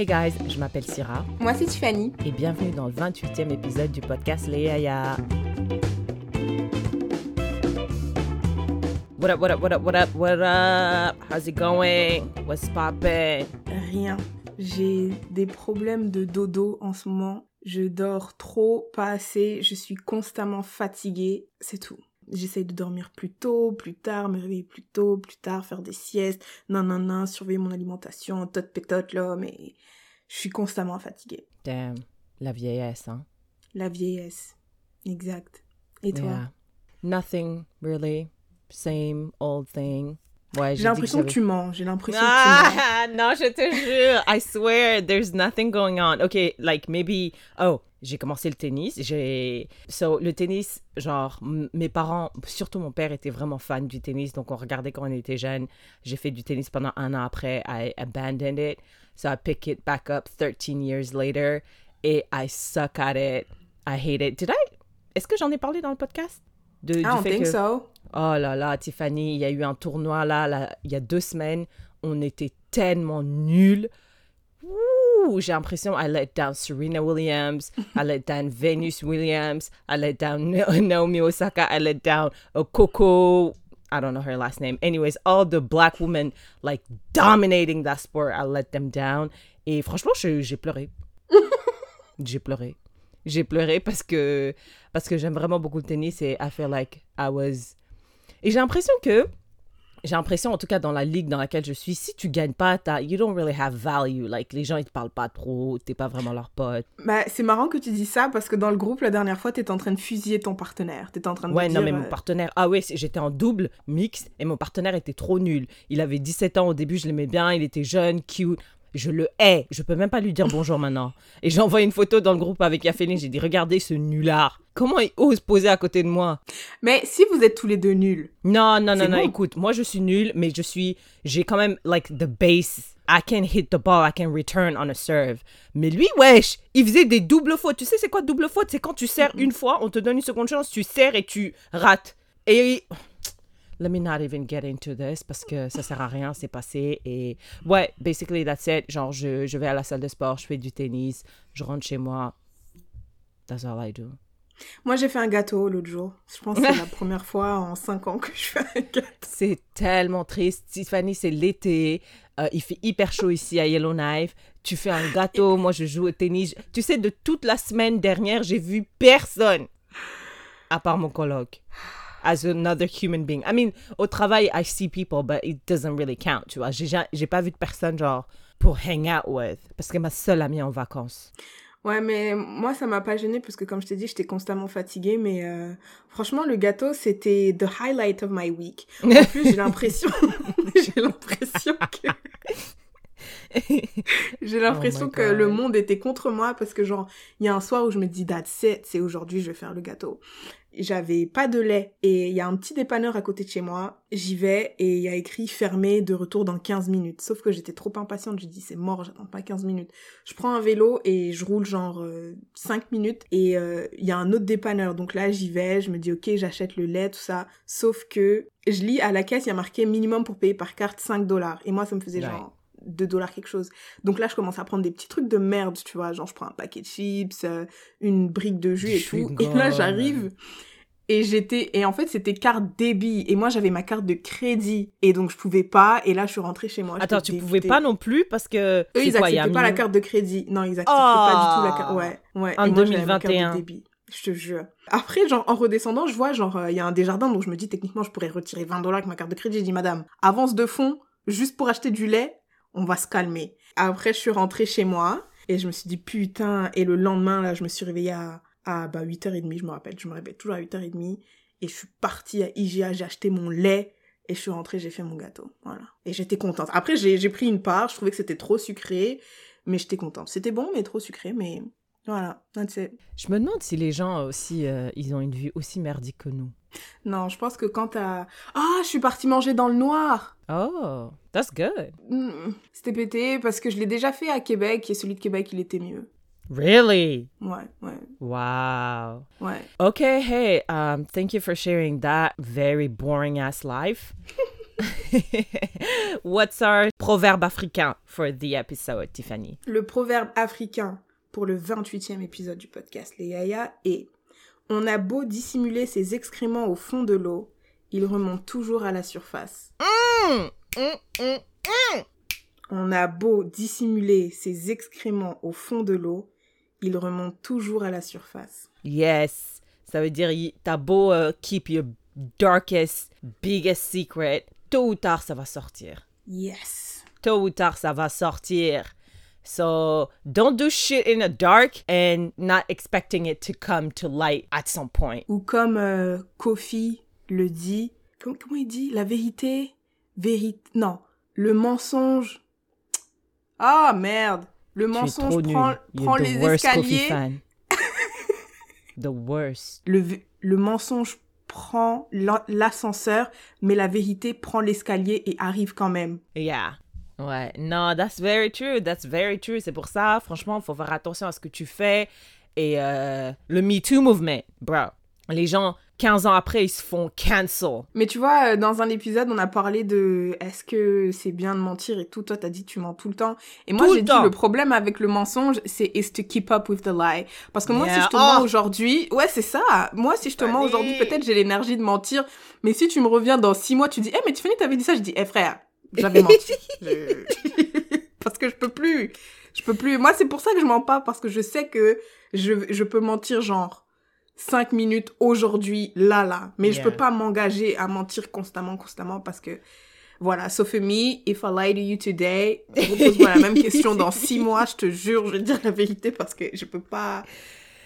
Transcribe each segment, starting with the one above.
Hey guys, je m'appelle Syrah. Moi, c'est Tiffany. Et bienvenue dans le 28e épisode du podcast Les Yaya. What up, what up, what up, what up, what up? How's it going? What's poppin'? Rien. J'ai des problèmes de dodo en ce moment. Je dors trop, pas assez. Je suis constamment fatiguée. C'est tout. J'essaye de dormir plus tôt, plus tard, me réveiller plus tôt, plus tard, faire des siestes, non, non, non, surveiller mon alimentation, tot pétote là, mais je suis constamment fatiguée. Damn, la vieillesse, hein? La vieillesse. Exact. Et toi? Yeah. Nothing, really. Same old thing. Ouais, J'ai l'impression que, tu mens. J'ai l'impression que tu Ah, non, je te jure. I swear, there's nothing going on. Okay, like maybe. Oh, j'ai commencé le tennis. J'ai. So, le tennis, genre, mes parents, surtout mon père, était vraiment fan du tennis. Donc, on regardait quand on était jeune. J'ai fait du tennis pendant un an après. I abandoned it. So, I pick it back up 13 years later. Et I suck at it. I hate it. Did I. Est-ce que j'en ai parlé dans le podcast? De, I du don't fait think que- so. Oh là là, Tiffany, il y a eu un tournoi là, là, il y a deux semaines. On était tellement nuls. Ouh, J'ai l'impression I let down Serena Williams, I let down Venus Williams, I let down Naomi Osaka, I let down Coco. I don't know her last name. Anyways, all the black women like dominating that sport, I let them down. Et franchement, j'ai pleuré. j'ai pleuré. J'ai pleuré parce que parce que j'aime vraiment beaucoup le tennis et I feel like I was et j'ai l'impression que, j'ai l'impression, en tout cas dans la ligue dans laquelle je suis, si tu gagnes pas, t'as- you don't really have value. Like, les gens, ils te parlent pas trop, t'es pas vraiment leur pote. Bah, c'est marrant que tu dis ça parce que dans le groupe, la dernière fois, t'étais en train de fusiller ton partenaire. T'étais en train de Ouais, non, mais mon euh, partenaire, ah ouais, j'étais en double mixte et mon partenaire était trop nul. Il avait 17 ans au début, je l'aimais bien, il était jeune, cute. Je le hais, je peux même pas lui dire bonjour maintenant. Et j'ai envoyé une photo dans le groupe avec Yaféline, j'ai dit, regardez ce nulard. Comment il ose poser à côté de moi? Mais si vous êtes tous les deux nuls, Non, non, non, non, bon. écoute, moi je suis nulle, mais je suis, j'ai quand même, like, the base. I can hit the ball, I can return on a serve. Mais lui, wesh, il faisait des doubles fautes. Tu sais, c'est quoi double faute? C'est quand tu serres une fois, on te donne une seconde chance, tu serres et tu rates. Et. Let me not even get into this parce que ça sert à rien, c'est passé. Et ouais, basically, that's it. Genre, je, je vais à la salle de sport, je fais du tennis, je rentre chez moi. That's all I do. moi j'ai fait un gâteau l'autre jour. Je pense que c'est la première fois en 5 ans que je fais un gâteau. C'est tellement triste. Tiffany, c'est l'été. Euh, il fait hyper chaud ici à Yellowknife. Tu fais un gâteau. Moi, je joue au tennis. Tu sais, de toute la semaine dernière, j'ai vu personne. À part mon coloc. As another human being. I mean, au travail, I see people, but it doesn't really count, tu vois. J'ai ja- j'ai pas vu de personne, genre, pour hang out with. Parce que ma seule amie en vacances. Ouais, mais moi ça m'a pas gênée parce que comme je t'ai dit, j'étais constamment fatiguée. Mais euh, franchement, le gâteau c'était the highlight of my week. En plus, j'ai l'impression, j'ai l'impression que J'ai l'impression Oh que le monde était contre moi parce que genre, il y a un soir où je me dis, that's it, c'est aujourd'hui, je vais faire le gâteau. J'avais pas de lait et il y a un petit dépanneur à côté de chez moi. J'y vais et il y a écrit fermé de retour dans 15 minutes. Sauf que j'étais trop impatiente, je dis c'est mort, j'attends pas 15 minutes. Je prends un vélo et je roule genre euh, 5 minutes et euh, il y a un autre dépanneur. Donc là, j'y vais, je me dis ok, j'achète le lait, tout ça. Sauf que je lis à la caisse, il y a marqué minimum pour payer par carte 5 dollars. Et moi, ça me faisait Ouais. genre 2 dollars quelque chose. Donc là, je commence à prendre des petits trucs de merde, tu vois. Genre, je prends un paquet de chips, euh, une brique de jus et tout. Et là, j'arrive. Et j'étais, et en fait, c'était carte débit. Et moi, j'avais ma carte de crédit. Et donc, je pouvais pas. Et là, je suis rentrée chez moi. Attends, tu pouvais pas non plus parce que. Eux, ils quoi, acceptaient pas la carte de crédit. Non, ils acceptaient pas du tout la Ah. carte. Ouais, ouais. En Et moi, j'avais ma 2021. carte de débit. Je te jure. Après, genre, en redescendant, je vois, genre, euh, il y a un Desjardins, donc je me dis, techniquement, je pourrais retirer 20 dollars avec ma carte de crédit. Je dis, madame, avance de fond, juste pour acheter du lait, on va se calmer. Après, je suis rentrée chez moi, et je me suis dit, putain, et le lendemain, là, je me suis réveillée à, à bah, 8h30, je me rappelle. Je me réveille toujours à 8h30, et je suis partie à IGA, j'ai acheté mon lait, et je suis rentrée, j'ai fait mon gâteau. Voilà. Et j'étais contente. Après, j'ai pris une part, je trouvais que c'était trop sucré, mais j'étais contente. C'était bon, mais trop sucré, mais voilà. Je me demande si les gens aussi, euh, ils ont une vie aussi merdique que nous. Non, je pense que quand t'as... Ah, je suis partie manger dans le noir Oh, that's good. Hmm, C'était pété parce que je l'ai déjà fait à Québec et celui de Québec, il était mieux. Really? Ouais, ouais, Wow. ouais. Okay, hey, um, thank you for sharing that very boring ass life. What's our proverbe africain for the episode, Tiffany? Le proverbe africain pour le 28e épisode du podcast Les Yaya est On a beau dissimuler ses excréments au fond de l'eau, ils remontent toujours à la surface. On a beau dissimuler ses excréments au fond de l'eau, ils remontent toujours à la surface. Yes. Ça veut dire, t'as beau euh, keep your darkest, biggest secret, tôt ou tard, ça va sortir. Yes. Tôt ou tard, ça va sortir. So, don't do shit in the dark and not expecting it to come to light at some point. Ou comme euh, Kofi le dit, comment, comment il dit? La vérité, vérité, non, le mensonge. Ah merde, le Tu mensonge prend, prend les escaliers. the worst. Le, le mensonge prend l'ascenseur, mais la vérité prend l'escalier et arrive quand même. Yeah. Ouais. Non, that's very true. That's very true. C'est pour ça, franchement, faut faire attention à ce que tu fais. Et euh, le Me Too movement, bro. Les gens, 15 ans après, ils se font cancel. Mais tu vois, euh, dans un épisode, on a parlé de est-ce que c'est bien de mentir et tout. Toi, t'as dit tu mens tout le temps. Et moi, j'ai dit le problème avec le mensonge, c'est is to keep up with the lie. Parce que moi, si je te Oh. mens aujourd'hui, ouais, c'est ça. Moi, si je te mens aujourd'hui, peut-être j'ai l'énergie de mentir. Mais si tu me reviens dans six mois, tu dis, eh, mais Tiffany, t'avais dit ça. Je dis, eh, frère, j'avais menti. Je- parce que je peux plus. Je peux plus. Moi, c'est pour ça que je mens pas. Parce que je sais que je, je peux mentir genre 5 minutes aujourd'hui, là, là. Mais je Yeah. peux pas m'engager à mentir constamment, constamment parce que, voilà, sauf me, if I lie to you today, repose-moi la même question dans 6 mois, je te jure, je vais te dire la vérité parce que je peux pas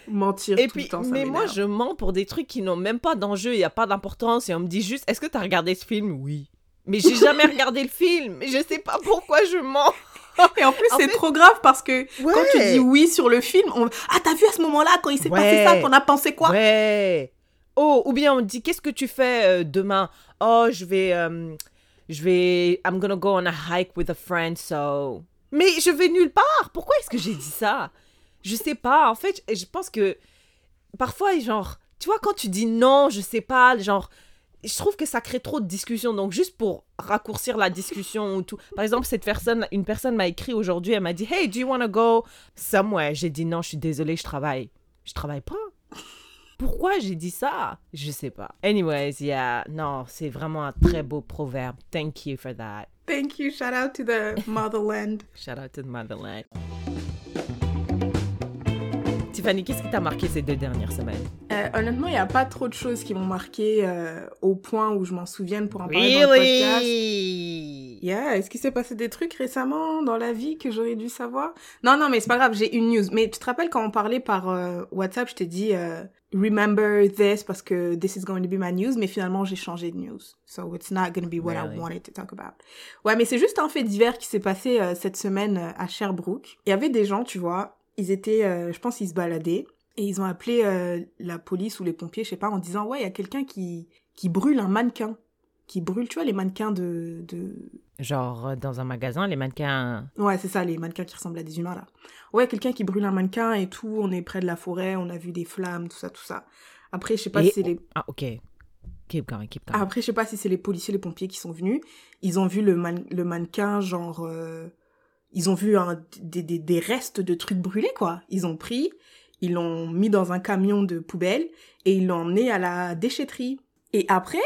mentir Et tout puis, le temps. ça mais moi, je mens pour des trucs qui n'ont même pas d'enjeu, il n'y a pas d'importance. Et on me dit juste, est-ce que tu as regardé ce film? Oui. Mais j'ai jamais regardé le film. Et je sais pas pourquoi je mens. Et en plus, c'est fait- trop grave parce que quand tu dis oui sur le film, on... ah, t'as vu à ce moment-là, quand il s'est passé ça, t'en as pensé quoi? Ouais. Oh, ou bien on dit, qu'est-ce que tu fais euh, demain? Oh, je vais, euh, je vais, I'm gonna go on a hike with a friend, so. Mais je vais nulle part. Pourquoi est-ce que j'ai dit ça? Je sais pas. En fait, je pense que parfois, genre, tu vois, quand tu dis non, je sais pas, genre, je trouve que ça crée trop de discussions. Donc, juste pour raccourcir la discussion ou tout. Par exemple, cette personne, une personne m'a écrit aujourd'hui, elle m'a dit, Hey, do you wanna go somewhere? J'ai dit non, je suis désolée, je travaille. Je travaille pas. Pourquoi j'ai dit ça? Je sais pas. Anyways, yeah, non, c'est vraiment un très beau proverbe. Thank you for that. Thank you, shout out to the motherland. Shout out to the motherland. Tiffany, qu'est-ce qui t'a marqué ces deux dernières semaines? Euh, honnêtement, il n'y a pas trop de choses qui m'ont marqué euh, au point où je m'en souvienne pour en parler dans le podcast. Really Yeah, est-ce qu'il s'est passé des trucs récemment dans la vie que j'aurais dû savoir? Non, non, mais c'est pas grave, j'ai une news. Mais tu te rappelles quand on parlait par euh, WhatsApp, je t'ai dit remember this parce que this is going to be my news, mais finalement j'ai changé de news. So it's not going to be what Really? I wanted to talk about. Ouais, mais c'est juste un fait divers qui s'est passé euh, cette semaine euh, à Sherbrooke. Il y avait des gens, tu vois, ils étaient, euh, je pense, ils se baladaient et ils ont appelé euh, la police ou les pompiers, je sais pas, en disant ouais, il y a quelqu'un qui qui brûle un mannequin, qui brûle, tu vois, les mannequins de de Genre, euh, dans un magasin, les mannequins. Ouais, c'est ça, les mannequins qui ressemblent à des humains, là. Ouais, quelqu'un qui brûle un mannequin et tout, on est près de la forêt, on a vu des flammes, tout ça, tout ça. Après, je sais pas Et- si c'est les... Ah, ok. Keep going, keep going. Après, je sais pas si c'est les policiers, les pompiers qui sont venus. Ils ont vu le, man- le mannequin, genre... euh, Ils ont vu des, des, des restes de trucs brûlés, quoi. Ils ont pris, ils l'ont mis dans un camion de poubelle et ils l'ont emmené à la déchetterie. Et après,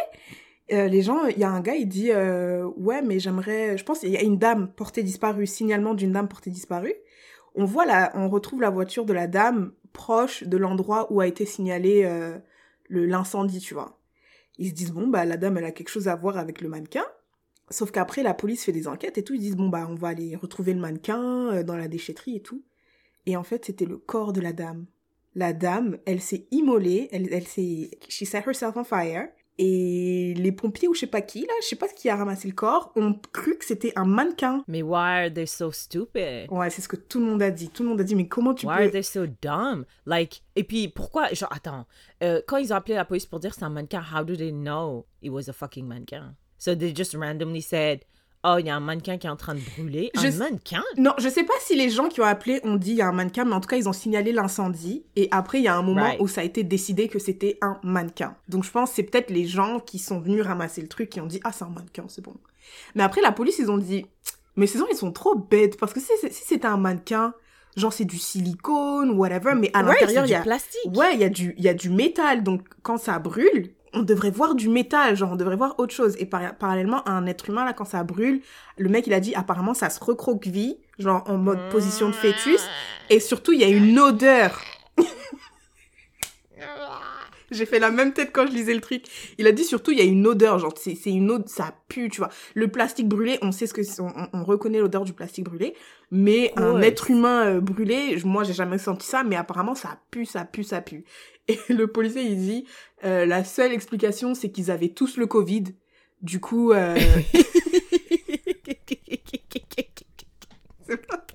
euh, les gens, il y a un gars, il dit euh, ouais, mais j'aimerais, je pense, il y a une dame portée disparue, signalement d'une dame portée disparue. On voit la, on retrouve la voiture de la dame proche de l'endroit où a été signalé euh, le l'incendie, tu vois. Ils se disent bon bah la dame elle a quelque chose à voir avec le mannequin. Sauf qu'après la police fait des enquêtes et tout, ils disent bon bah on va aller retrouver le mannequin euh, dans la déchetterie et tout. Et en fait c'était le corps de la dame. La dame, elle s'est immolée, elle, elle s'est, she set herself on fire. Et les pompiers ou je sais pas qui, là, je sais pas qui a ramassé le corps, ont cru que c'était un mannequin. Mais why are they so stupid? Ouais, c'est ce que tout le monde a dit. Tout le monde a dit, mais comment tu Why are peux... they so dumb? Like, et puis pourquoi, genre, attends, euh, quand ils ont appelé la police pour dire c'est un mannequin, how do they know it was a fucking mannequin? So they just randomly said, oh, il y a un mannequin qui est en train de brûler. Je Un mannequin? Non, je sais pas si les gens qui ont appelé ont dit il y a un mannequin, mais en tout cas, ils ont signalé l'incendie. Et après, il y a un moment Right. où ça a été décidé que c'était un mannequin. Donc, je pense que c'est peut-être les gens qui sont venus ramasser le truc qui ont dit ah, c'est un mannequin, c'est bon. Mais après, la police, ils ont dit mais ces gens, ils sont trop bêtes. Parce que si, si c'était un mannequin, genre c'est du silicone, whatever, mais à Ouais, l'intérieur, il y a. du plastique. Ouais, il y, a du- il y a du métal. Donc, quand ça brûle, on devrait voir du métal. Genre, on devrait voir autre chose. Et par- parallèlement, un être humain, là, quand ça brûle, le mec, il a dit, apparemment, ça se recroqueville, genre en mode position de fœtus. Et surtout, il y a une odeur. J'ai fait la même tête quand je lisais le truc. Il a dit surtout, il y a une odeur, genre, c'est c'est une odeur, ça pue, tu vois. Le plastique brûlé, on sait ce que c'est, on, on reconnaît l'odeur du plastique brûlé. Mais un être humain euh, brûlé, moi, j'ai jamais senti ça, mais apparemment, ça pue, ça pue, ça pue. Et le policier, il dit, euh, la seule explication, c'est qu'ils avaient tous le Covid. Du coup, euh, c'est pas,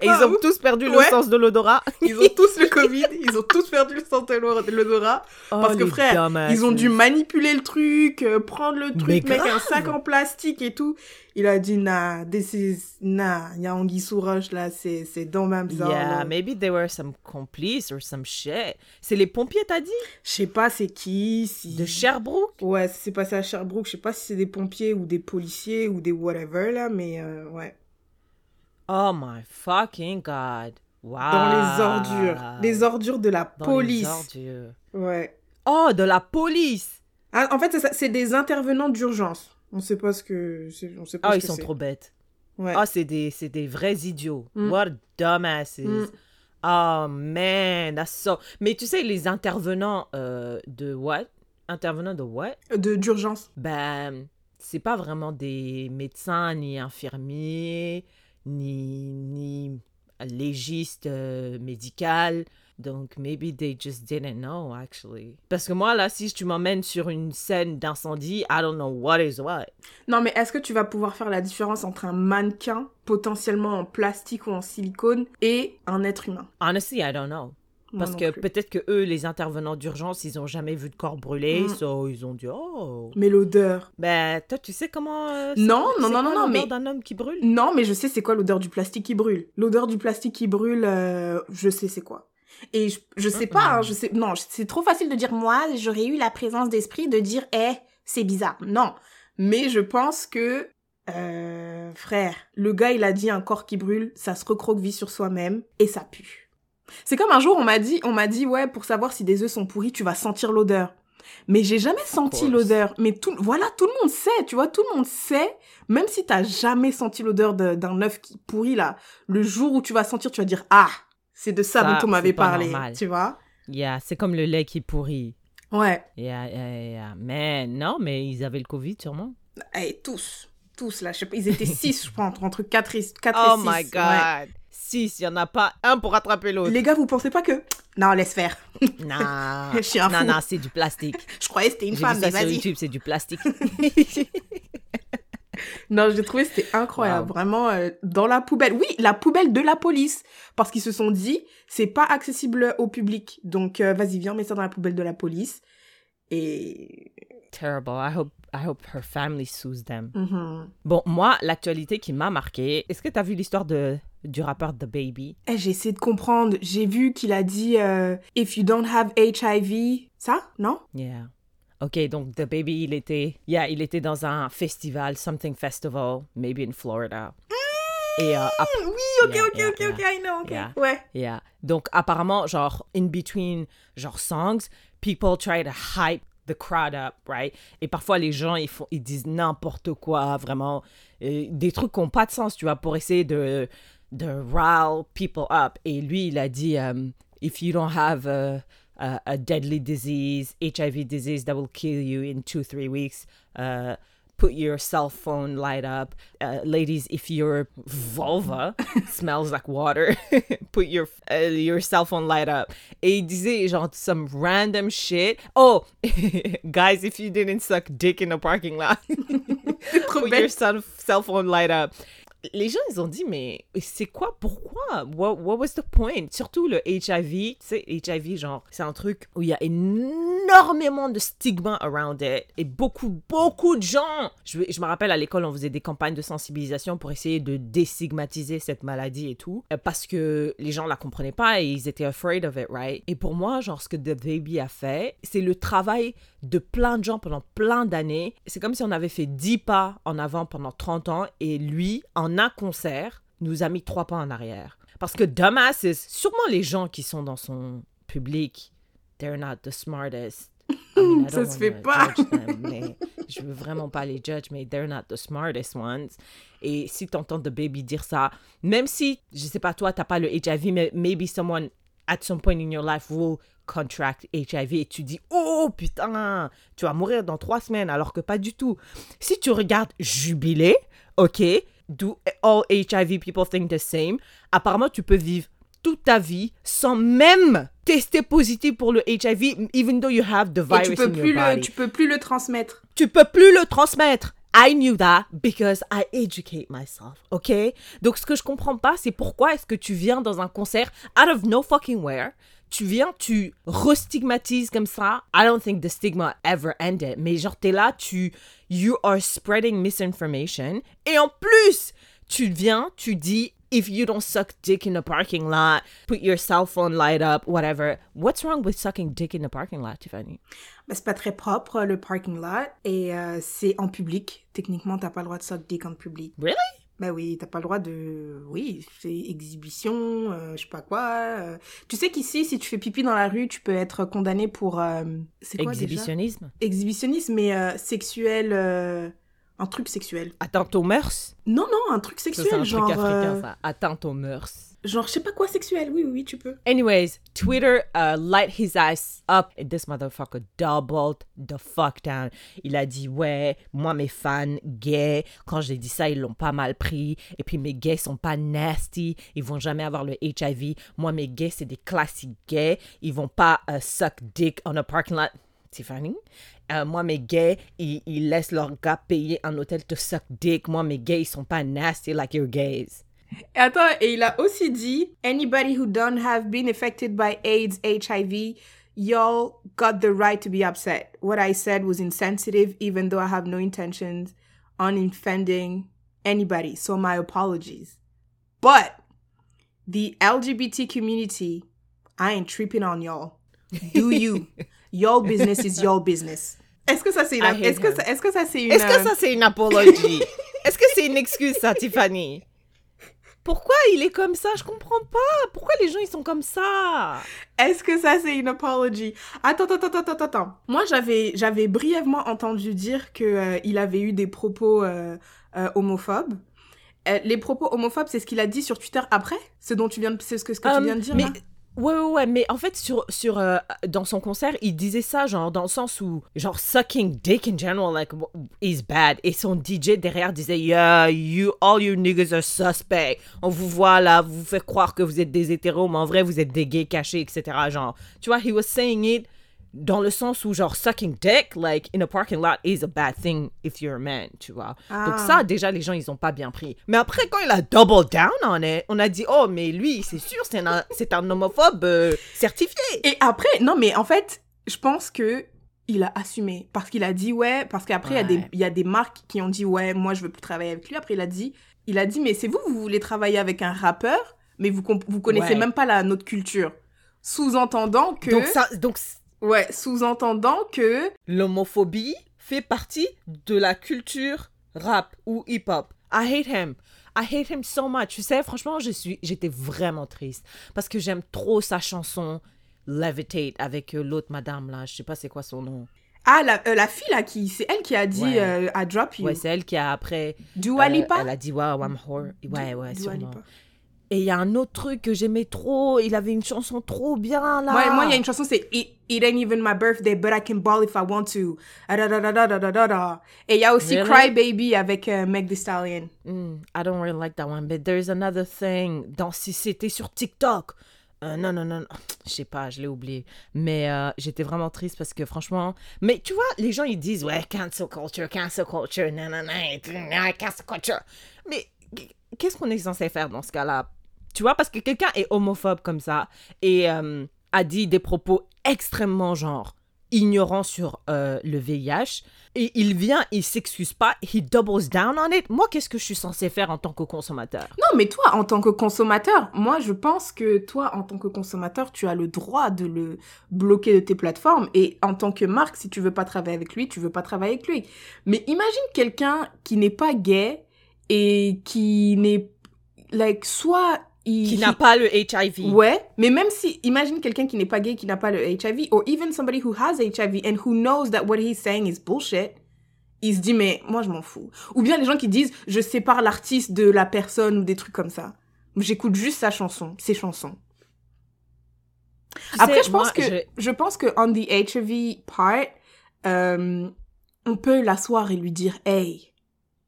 Et ils ont ouf. tous perdu le Ouais. sens de l'odorat. Ils ont tous le Covid, ils ont tous perdu le sens de l'odorat. Parce Oh, que les frère. Ils ont dû manipuler le truc, euh, prendre le truc, Mais mettre un grave. sac en plastique et tout. Il a dit, nah, this is, nah, y a Anguille sous roche là, c'est, dans ma bizarre. Yeah, là. maybe they were some complices or some shit. C'est les pompiers, t'as dit? Je sais pas c'est qui, si... De Sherbrooke? Ouais, c'est passé à Sherbrooke, je sais pas si c'est des pompiers ou des policiers ou des whatever là, mais euh, ouais. Oh my fucking god. Wow. Dans les ordures. Les ordures de la Dans police. les ordures. Ouais. Oh, de la police Ah, en fait, c'est des intervenants d'urgence. On sait pas ce que... c'est- On sait pas Oh, ce ils que sont trop bêtes. Ouais. Oh, c'est des, des vrais idiots. Mm. What dumbasses. Mm. Oh man, that's so... Mais tu sais, les intervenants euh, de what? Intervenants de what? De d'urgence. Ben, c'est pas vraiment des médecins, ni infirmiers, ni, ni légistes euh, médicales. Donc, maybe they just didn't know, actually. Parce que moi, là, si tu m'emmènes sur une scène d'incendie, I don't know what is what. Non, mais est-ce que tu vas pouvoir faire la différence entre un mannequin, potentiellement en plastique ou en silicone, et un être humain? Honestly, I don't know. Moi Parce que peut-être que eux, les intervenants d'urgence, ils ont jamais vu de corps brûlé, Mm. so ils ont dit oh. Mais l'odeur. Ben, toi, tu sais comment euh, Non, non, non, non, non, l'odeur mais- d'un homme qui brûle? Non, mais je sais c'est quoi l'odeur du plastique qui brûle. L'odeur du plastique qui brûle, euh, je sais c'est quoi. Et je, je sais pas, hein, je sais, non, c'est trop facile de dire moi, j'aurais eu la présence d'esprit de dire, eh, c'est bizarre. Non. Mais je pense que, euh, frère, le gars, il a dit un corps qui brûle, ça se recroqueville sur soi-même et ça pue. C'est comme un jour, on m'a dit, on m'a dit, ouais, pour savoir si des œufs sont pourris, tu vas sentir l'odeur. Mais j'ai jamais senti course. l'odeur. Mais tout, voilà, tout le monde sait, tu vois, tout le monde sait. Même si t'as jamais senti l'odeur de- d'un œuf qui pourrit là, le jour où tu vas sentir, tu vas dire, ah, c'est de ça, Ça, dont on m'avait parlé, normal. tu vois. Yeah, c'est comme le lait qui pourrit. Ouais. Yeah, yeah, yeah. Mais non, mais ils avaient le Covid sûrement. Eh, tous, tous là, je sais pas, ils étaient six, je pense, entre 4 et, 4 Oh et 6. my god. Six, il n'y en a pas un pour attraper l'autre. Les gars, vous pensez pas que... Non, laisse faire. Non, Je suis un non, fou. non, c'est du plastique. Je croyais que c'était une J'ai femme, vu mais ça sur vas-y. YouTube, c'est du plastique. Non, j'ai trouvé c'était incroyable, vraiment euh, dans la poubelle. Oui, la poubelle de la police, parce qu'ils se sont dit c'est pas accessible au public, donc euh, vas-y viens mets ça dans la poubelle de la police. Et Terrible. I hope, I hope her family sues them. Mhm. Bon, moi, l'actualité qui m'a marqué, est-ce que tu as vu l'histoire de, du rappeur The Baby? Eh, j'ai essayé de comprendre. J'ai vu qu'il a dit euh, if you don't have HIV, ça non? Yeah. Ok, donc The Baby, il était, yeah, il était dans un festival, something festival, maybe in Florida. Et euh, Oui, ok, Yeah, ok, yeah, ok, yeah. ok, I know, ok. Ouais. yeah. Donc apparemment, genre in between, genre songs, people try to hype the crowd up, right? Et parfois les gens ils font, ils disent n'importe quoi, vraiment, des trucs qui n'ont pas de sens, tu vois, pour essayer de de rile people up. Et lui, il a dit, um, if you don't have a, a, a deadly disease, HIV disease that will kill you in two three weeks, uh, put your cell phone light up. Uh, ladies, if your vulva smells like water, put your uh, your cell phone light up. Et il disait genre some random shit. Oh, guys, if you didn't suck dick in a parking lot, put your cell, cell phone light up. Les gens, ils ont dit, mais c'est quoi, pourquoi? What, was the point? Surtout le HIV, tu sais, HIV, genre, c'est un truc où il y a énormément de stigma around it. Et beaucoup, beaucoup de gens. Je, je me rappelle à l'école, on faisait des campagnes de sensibilisation pour essayer de déstigmatiser cette maladie et tout. euh, Parce que les gens la comprenaient pas et ils étaient afraid of it, right? Et pour moi, genre, ce que The Baby a fait, c'est le travail de plein de gens pendant plein d'années. C'est comme si on avait fait 10 pas en avant pendant 30 ans et lui, en un concert, nous a mis 3 pas en arrière. Parce que dumbasses, sûrement les gens qui sont dans son public, they're not the smartest. I mean, I Ça se fait pas. judge them, mais je veux vraiment pas les judge, mais they're not the smartest ones. Et si t'entends The Baby dire ça, même si, je sais pas, toi, t'as pas le HIV, mais maybe someone at some point in your life will contract HIV et tu dis, oh putain, tu vas mourir dans trois semaines, alors que pas du tout. Si tu regardes Jubilé, ok, do all HIV people think the same, apparemment tu peux vivre toute ta vie sans même tester positif pour le HIV, even though you have the Et virus tu peux in plus your le, tu peux plus le transmettre. Tu peux plus le transmettre. I knew that because I educate myself, ok? Donc, ce que je comprends pas, c'est pourquoi est-ce que tu viens dans un concert out of no fucking where, tu viens, tu restigmatises comme ça. I don't think the stigma ever ended, mais genre, t'es là, tu, you are spreading misinformation, et en plus, tu viens, tu dis, if you don't suck dick in the parking lot, put your cell phone light up, whatever. What's wrong with sucking dick in the parking lot, Tiffany? Bah, c'est pas très propre, le parking lot. Et euh, c'est en public. Techniquement, t'as pas le droit de suck dick en public. Really? Bah oui, t'as pas le droit de... Oui, c'est exhibition, euh, je sais pas quoi. euh. Tu sais qu'ici, si tu fais pipi dans la rue, tu peux être condamné pour... euh, C'est quoi déjà? Exhibitionnisme? Exhibitionnisme, mais sexuel... Un truc sexuel. Atteinte aux mœurs? Non, non, un truc Ça, sexuel, c'est un genre... truc africain, ça. Atteinte aux mœurs. Genre, je sais pas quoi sexuel, oui, oui, tu peux. Anyways, Twitter uh, light his ass up and this motherfucker doubled the fuck down. Il a dit, ouais, moi, mes fans gays, quand j'ai dit ça, ils l'ont pas mal pris. Et puis, mes gays sont pas nasty. Ils vont jamais avoir le HIV. Moi, mes gays, c'est des classiques gays. Ils vont pas uh, suck dick on a parking lot. Tiffany? Euh, moi, mes gays, ils, ils laissent leur gars payer un hôtel to suck dick. Moi, mes gays, ils sont pas nasty like your gays. Attends, et il a aussi dit Anybody who don't have been affected by AIDS, HIV, y'all got the right to be upset. What I said was insensitive, even though I have no intentions on offending anybody. So my apologies. But the LGBT community, I ain't tripping on y'all. Do you? y'all business is y'all business. Est-ce que ça c'est une, est-ce que est-ce que ça c'est une, Est-ce que euh, ça, c'est une apologie? Est-ce que c'est une excuse, ça, Tiffany? Pourquoi il est comme ça? Je comprends pas. Pourquoi les gens, ils sont comme ça? Est-ce que ça c'est une apology? Attends, attends, attends, attends, attends. Moi j'avais j'avais brièvement entendu dire que euh, il avait eu des propos euh, euh, homophobes. Les propos homophobes, c'est ce qu'il a dit sur Twitter après? Ce dont tu viens de, c'est ce que, ce que tu viens de dire mais, là? Ouais, ouais, ouais, mais en fait, sur, sur, euh, dans son concert, il disait ça, genre, dans le sens où, genre, sucking dick in general, like, is bad. Et son DJ derrière disait, yeah, you, all you niggas are suspect. On vous voit là, vous fait croire que vous êtes des hétéros, mais en vrai, vous êtes des gays cachés, etc. Genre, tu vois, he was saying it dans le sens où, genre, sucking dick, like, in a parking lot is a bad thing if you're a man, tu vois. Donc Ah. ça, déjà, les gens, ils ont pas bien pris. Mais après, quand il a double down on it, on a dit, oh, mais lui, c'est sûr, c'est un, c'est un homophobe euh, certifié. Et après, non mais en fait, je pense que il a assumé parce qu'il a dit ouais, parce qu'après il y a des il y a des marques qui ont dit ouais, moi je veux plus travailler avec lui. Après il a dit il a dit mais c'est vous vous voulez travailler avec un rappeur, mais vous vous connaissez Ouais. même pas la notre culture. Sous-entendant que Donc, ça, donc ouais, sous-entendant que l'homophobie fait partie de la culture rap ou hip-hop. I hate him. I hate him so much. Tu sais, franchement, je suis, j'étais vraiment triste parce que j'aime trop sa chanson Levitate avec euh, l'autre madame là. Je sais pas c'est quoi son nom. ah la, euh, la fille là qui c'est elle qui a dit Ouais. euh, I drop you. Ouais, c'est elle qui a après. Dua euh, Lipa? elle a dit wow, I'm whore. Ouais, ouais, Dua sûrement. Lipa. Et il y a un autre truc que j'aimais trop. Il avait une chanson trop bien là. Ouais, moi, il y a une chanson, c'est It, Ain't Even My Birthday, But I Can Ball If I Want To. Ah, et il y a aussi really? Cry Baby avec euh, Meg Thee Stallion. Mm, I don't really like that one, but there's another thing. Dans si c'était sur TikTok. Euh, non, non, non, non. je sais pas, je l'ai oublié. Mais euh, j'étais vraiment triste parce que franchement. Mais tu vois, les gens ils disent ouais, cancel culture, cancel culture, nanana, ah, cancel culture. Mais qu'est-ce qu'on est censé faire dans ce cas-là? Tu vois, parce que quelqu'un est homophobe comme ça et euh, a dit des propos extrêmement genre ignorants sur euh, le VIH et il vient, il s'excuse pas, he doubles down on it. Moi, qu'est-ce que je suis censé faire en tant que consommateur? Non, mais toi, en tant que consommateur, moi, je pense que toi, en tant que consommateur, tu as le droit de le bloquer de tes plateformes. Et en tant que marque, si tu veux pas travailler avec lui, tu veux pas travailler avec lui. Mais imagine quelqu'un qui n'est pas gay et qui n'est, like, soit il, Qui n'a pas le HIV. Ouais, mais même si, imagine quelqu'un qui n'est pas gay, qui n'a pas le HIV, or even somebody who has HIV and who knows that what he's saying is bullshit, il se dit, mais moi je m'en fous. Ou bien les gens qui disent, je sépare l'artiste de la personne ou des trucs comme ça. J'écoute juste sa chanson, ses chansons. Tu Après, sais, je pense moi, que, je- je pense que on the HIV part, euh, on peut l'asseoir et lui dire, hey,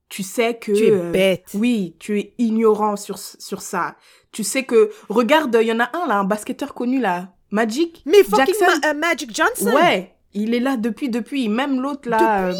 tu sais que... Tu es euh, bête. oui, tu es ignorant sur, sur ça. Tu sais que, regarde, il y en a un là, un basketteur connu là, Magic. Mais fucking Jackson. Ma- euh, Magic Johnson. Ouais, il est là depuis, depuis. Même l'autre là. euh,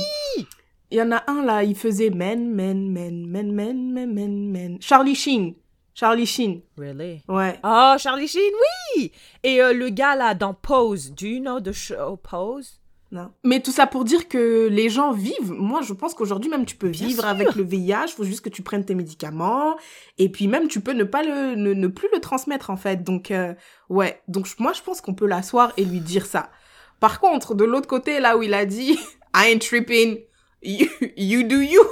Il y en a un là, il faisait men, men, men, men, men, men, men, men. Charlie Sheen. Charlie Sheen. Really? Ouais. Oh, Charlie Sheen, oui! Et euh, le gars là dans Pose, do you know the show Pose? Non. Mais tout ça pour dire que les gens vivent. Moi, je pense qu'aujourd'hui même tu peux Bien vivre sûr. avec le VIH. Faut juste que tu prennes tes médicaments. Et puis même tu peux ne pas le, ne, ne plus le transmettre en fait. Donc euh, ouais. Donc moi je pense qu'on peut l'asseoir et lui dire ça. Par contre, de l'autre côté là où il a dit I ain't tripping, you, you do you.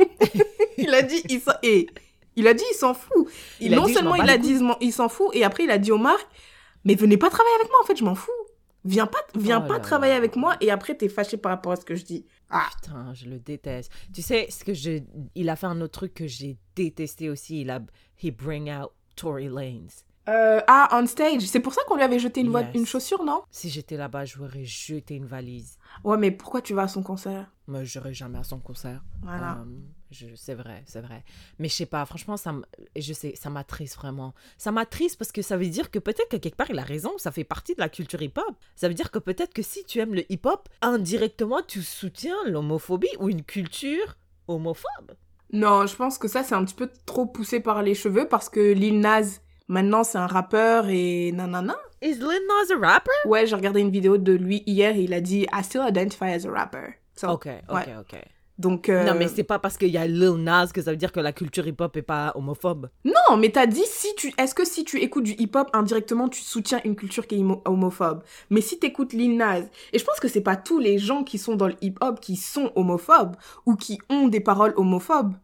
il a dit il s'en et il a dit il s'en fout. Il non dit, seulement il a dit il il s'en fout et après il a dit aux marques mais venez pas travailler avec moi en fait je m'en fous. Viens pas, viens Oh pas travailler là. avec moi et après t'es fâché par rapport à ce que je dis. Ah, Putain, je le déteste. Tu sais, ce que je... il a fait un autre truc que j'ai détesté aussi. Il a... He bring out Tory Lanez. euh, ah, on stage. C'est pour ça qu'on lui avait jeté une, Yes. une chaussure, non? Si j'étais là-bas, j'aurais jeté une valise. Ouais, mais pourquoi tu vas à son concert? Moi, j'irais jamais à son concert. Voilà. Euh, c'est vrai, c'est vrai. Mais je sais pas, franchement, ça je sais, ça m'attriste vraiment. Ça m'attriste parce que ça veut dire que peut-être que quelque part il a raison, ça fait partie de la culture hip-hop. Ça veut dire que peut-être que si tu aimes le hip-hop, indirectement tu soutiens l'homophobie ou une culture homophobe. Non, je pense que ça, c'est un petit peu trop poussé par les cheveux parce que Lil Nas, maintenant, c'est un rappeur et nanana. Is Lil Nas a rapper? Ouais, j'ai regardé une vidéo de lui hier et il a dit I still identify as a rapper. So, Ok, ok, ouais. ok. Donc, euh, Non, mais c'est pas parce qu'il y a Lil Nas que ça veut dire que la culture hip-hop est pas homophobe. Non, mais t'as dit si tu. Est-ce que si tu écoutes du hip-hop, indirectement, tu soutiens une culture qui est homo- homophobe? Mais si t'écoutes Lil Nas, et je pense que c'est pas tous les gens qui sont dans le hip-hop qui sont homophobes ou qui ont des paroles homophobes.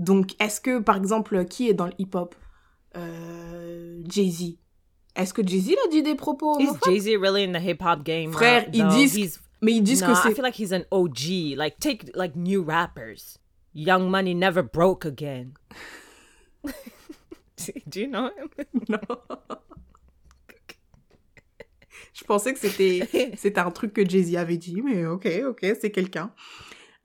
Donc, est-ce que, par exemple, qui est dans le hip-hop? Euh, Jay-Z. Est-ce que Jay-Z a dit des propos Is homophobes? Jay-Z really in the hip-hop game? Frère, ils disent Mais ils disent no, que I c'est. feel like he's an OG. Like, take, like, new rappers. Young Money never broke again. Do you know him? Non. Je pensais que c'était c'était un truc que Jay-Z avait dit, mais ok, ok, c'est quelqu'un.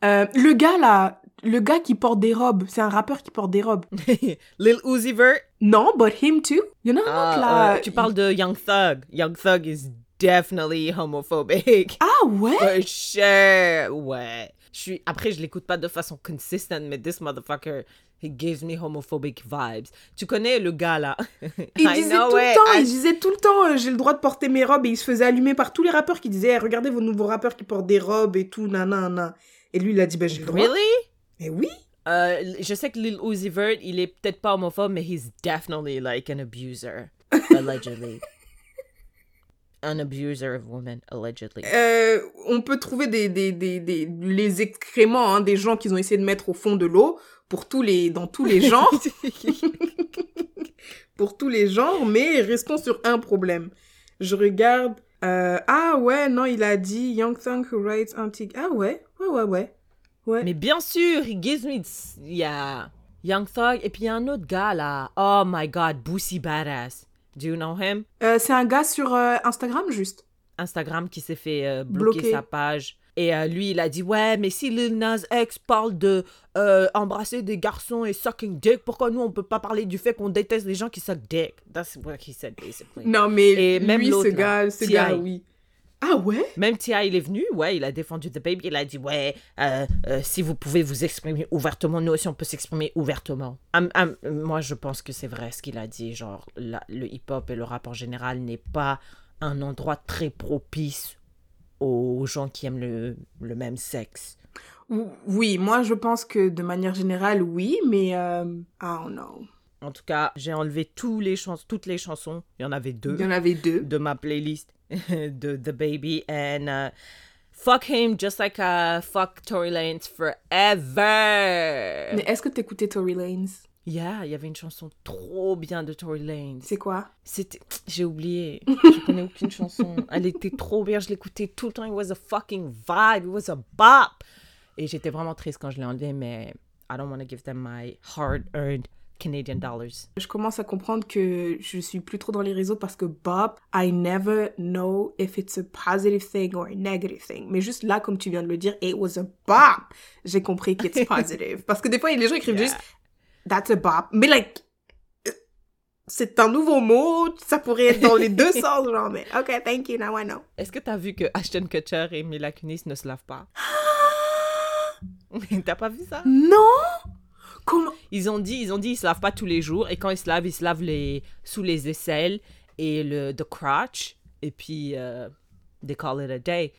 Euh, le gars là, le gars qui porte des robes, c'est un rappeur qui porte des robes. Lil Uzi Vert? Non, but him too? Il y en a un Ah, autre là. euh, tu parles de Young Thug. Young Thug is definitely homophobic. Ah ouais? For sure. Ouais. Je suis... Après, je l'écoute pas de façon consistante, mais this motherfucker, he gives me homophobic vibes. Tu connais le gars là? Il I disait know tout le temps, I- il disait tout le temps, euh, j'ai le droit de porter mes robes et il se faisait allumer par tous les rappeurs qui disaient, regardez vos nouveaux rappeurs qui portent des robes et tout, nanana. Et lui, il a dit, ben j'ai le droit. Really? Mais oui. Euh, je sais que Lil Uzi Vert, il est peut-être pas homophobe, mais he's definitely like an abuser, allegedly. An abuser of women, allegedly. Euh, on peut trouver des, des, des, des- les excréments hein, des gens qu'ils ont essayé de mettre au fond de l'eau pour tous les, dans tous les genres, pour tous les genres, mais restons sur un problème. Je regarde. euh, ah ouais, non, il a dit Young Thug who writes anti. Ah ouais, ouais, ouais, ouais. Ouais. mais bien sûr, he gives me. Yeah. Young Thug, et puis il y a un autre gars là. Oh my god, Boosie Badass. Do you know him? Euh, c'est un gars sur euh, Instagram, juste. Instagram qui s'est fait euh, bloquer Bloqué. sa page. Et lui, il a dit Ouais, mais si Lil Nas X parle de embrasser des garçons et sucking dick, pourquoi nous, on peut pas parler du fait qu'on déteste les gens qui suck dick? That's what he said, basically. Non, mais Et même lui, ce l'autre, là, gars, ce gars, oui. Ah ouais? Même Tia, il est venu, ouais, il a défendu The Baby, il a dit, ouais, euh, euh, si vous pouvez vous exprimer ouvertement, nous aussi on peut s'exprimer ouvertement. Moi, je pense que c'est vrai ce qu'il a dit, genre, la- le hip-hop et le rap en général n'est pas un endroit très propice aux gens qui aiment le, le même sexe. Ou- Oui, moi je pense que de manière générale, oui, mais euh, I don't know. En tout cas, j'ai enlevé tous les chans- toutes les chansons, il y en avait deux. Il y en avait deux. de ma playlist de The Baby and uh, fuck him just like uh, fuck Tory Lanez forever. Mais est-ce que t'écoutais Tory Lanez? Yeah, il y avait une chanson trop bien de Tory Lanez. C'est quoi? C'était, j'ai oublié. Je connais aucune chanson. Elle était trop bien. Je l'écoutais tout le temps. It was a fucking vibe. It was a bop. Et j'étais vraiment triste quand je l'ai enlevé, mais I don't want to give them my hard-earned Canadian dollars. Je commence à comprendre que je suis plus trop dans les réseaux parce que Bop, I never know if it's a positive thing or a negative thing. Mais juste là, comme tu viens de le dire, it was a bop. J'ai compris que it's positive. parce que des fois, les gens écrivent Yeah. juste that's a bop. Mais like, euh, c'est un nouveau mot. Ça pourrait être dans les deux sens, genre. Mais ok, thank you, now I know. Est-ce que t'as vu que Ashton Kutcher et Mila Kunis ne se lavent pas? T'as pas vu ça? Non? Comment Ils ont dit, ils ont dit, ils se lavent pas tous les jours et quand ils se lavent, ils se lavent les sous les aisselles et le the crotch et puis euh, they call it a day.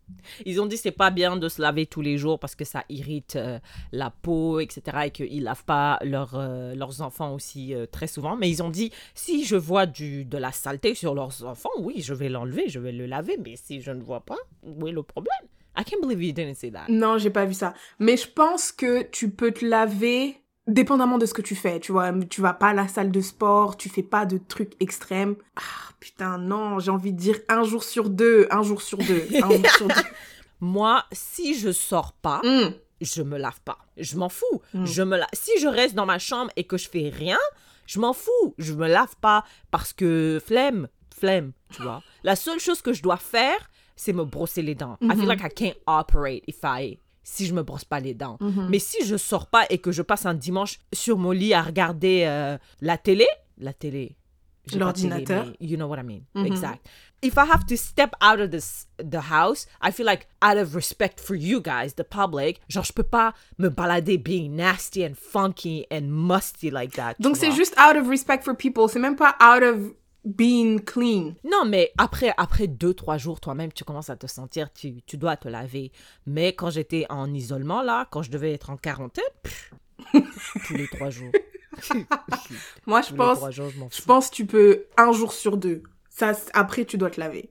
Ils ont dit c'est pas bien de se laver tous les jours parce que ça irrite euh, la peau, etc. et qu'ils lavent pas leurs euh, leurs enfants aussi euh, très souvent. Mais ils ont dit si je vois du de la saleté sur leurs enfants, oui, je vais l'enlever, je vais le laver. Mais si je ne vois pas, où est le problème? I can't believe you didn't say that. Non, j'ai pas vu ça. Mais je pense que tu peux te laver dépendamment de ce que tu fais. Tu vois, tu vas pas à la salle de sport, tu fais pas de trucs extrêmes. Ah, putain, non, j'ai envie de dire un jour sur deux, un jour sur deux, un jour sur deux. Moi, si je sors pas, Hmm. je me lave pas. Je m'en fous. Mm. Je me la... Si je reste dans ma chambre et que je fais rien, je m'en fous. Je me lave pas parce que flemme, flemme, tu vois. La seule chose que je dois faire, c'est me brosser les dents. I feel Mhm. like I can't operate if I si je me brosse pas les dents. Mhm. Mais si je sors pas et que je passe un dimanche sur mon lit à regarder euh, la télé, la télé, L'ordinateur. you know what I mean. Mhm. Exact. If I have to step out of this, the house, I feel like out of respect for you guys, the public, genre je peux pas me balader being nasty and funky and musty like that. Donc c'est juste out of respect for people, c'est même pas out of being clean. Non, mais après, après deux, trois jours, toi-même, tu commences à te sentir, tu, tu dois te laver. Mais quand j'étais en isolement, là, quand je devais être en quarantaine, pff, tous les trois jours. Moi, je pense, jours, je je pense tu peux un jour sur deux. Ça, après, tu dois te laver.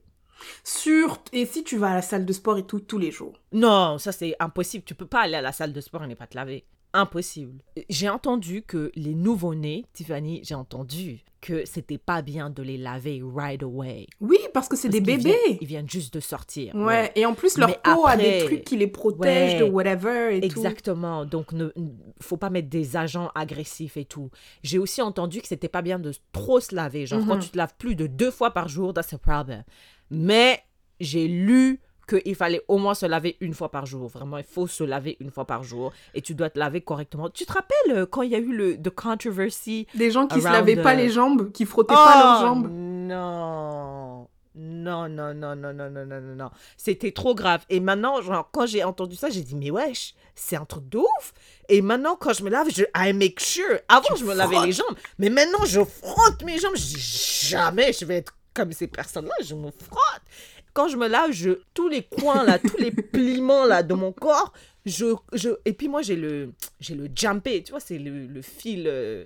Sur, et si tu vas à la salle de sport et tout, tous les jours. Non, ça c'est impossible. Tu peux pas aller à la salle de sport et ne pas te laver. Impossible. J'ai entendu que les nouveau-nés, Tiffany, j'ai entendu que c'était pas bien de les laver right away. Oui, parce que c'est des bébés. viennent- ils viennent juste de sortir. Ouais. et en plus, leur Mais peau a des trucs qui les protègent Ouais. de whatever et tout. Exactement. Donc, ne ne- faut pas mettre des agents agressifs et tout. J'ai aussi entendu que c'était pas bien de trop se laver. Genre, quand Mhm. tu te laves plus de deux fois par jour, that's a problem. Mais j'ai lu qu'il fallait au moins se laver une fois par jour. Vraiment, il faut se laver une fois par jour et tu dois te laver correctement. Tu te rappelles euh, quand il y a eu le the controversy Des gens qui se lavaient pas euh, les jambes, qui frottaient pas leurs oh, jambes. Non. Non, non, non, non, non, non, non, non, C'était trop grave. Et maintenant, quand j'ai entendu ça, j'ai dit, mais wesh, c'est un truc de ouf. Et maintenant, quand je me lave, je I make sure. Avant, je me lavais les jambes. Mais maintenant, je frotte mes jambes. Jamais je vais être comme ces personnes-là. Je me frotte. Quand je me lave, je, tous les coins, là, tous les pliments, là, de mon corps, je, je, et puis moi, j'ai le, j'ai le jumpé. Tu vois, c'est le, le fil, euh,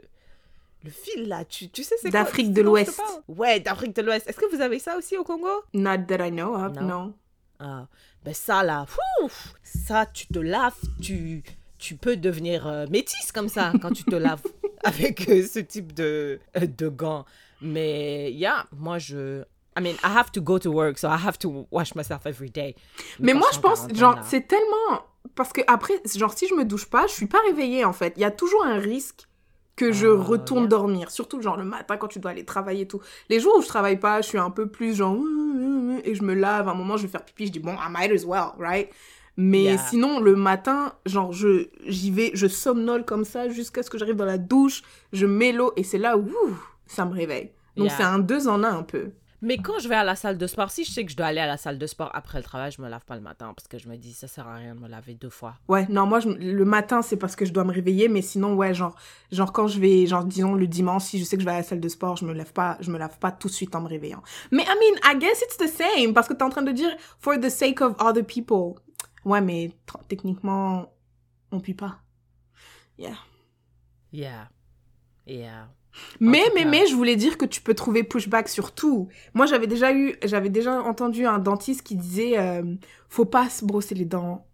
le fil, là. Tu, tu sais, c'est quoi D'Afrique de l'Ouest. Ouais, d'Afrique de l'Ouest. Est-ce que vous avez ça aussi au Congo? Not that I know of, Non. non. ah, ben ça là, ouf, ça tu te laves, tu, tu peux devenir euh, métisse comme ça quand tu te laves avec euh, ce type de, de gants. Mais yeah, moi je... I mean, I have to go to work, so I have to wash myself every day. Mais moi, je en pense, genre, c'est tellement. Parce que après, genre, si je me douche pas, je suis pas réveillée, en fait. Il y a toujours un risque que je Ah, retourne dormir. Surtout, genre, le matin, quand tu dois aller travailler et tout. Les jours où je travaille pas, je suis un peu plus, genre, et je me lave. À un moment, je vais faire pipi, je dis, bon, I might as well, right? Mais Yeah. sinon, le matin, genre, je, j'y vais, je somnole comme ça jusqu'à ce que j'arrive dans la douche, je mets l'eau, et c'est là où, ça me réveille. Donc, Yeah. c'est un deux en un, un peu. Mais quand je vais à la salle de sport, si je sais que je dois aller à la salle de sport après le travail, je me lave pas le matin parce que je me dis ça sert à rien de me laver deux fois. Ouais, non, moi, je- le matin, c'est parce que je dois me réveiller, mais sinon, ouais, genre, genre quand je vais, genre, disons, le dimanche, si je sais que je vais à la salle de sport, je me lève pas, je me lave pas tout de suite en me réveillant. Mais, I mean, I guess it's the same, parce que t'es en train de dire, for the sake of other people. Ouais, mais techniquement, on pue pas. Yeah. Yeah. Yeah. Mais, mais, mais, je voulais dire que tu peux trouver pushback sur tout. Moi, j'avais déjà eu, j'avais déjà entendu un dentiste qui disait, euh, faut pas se brosser les dents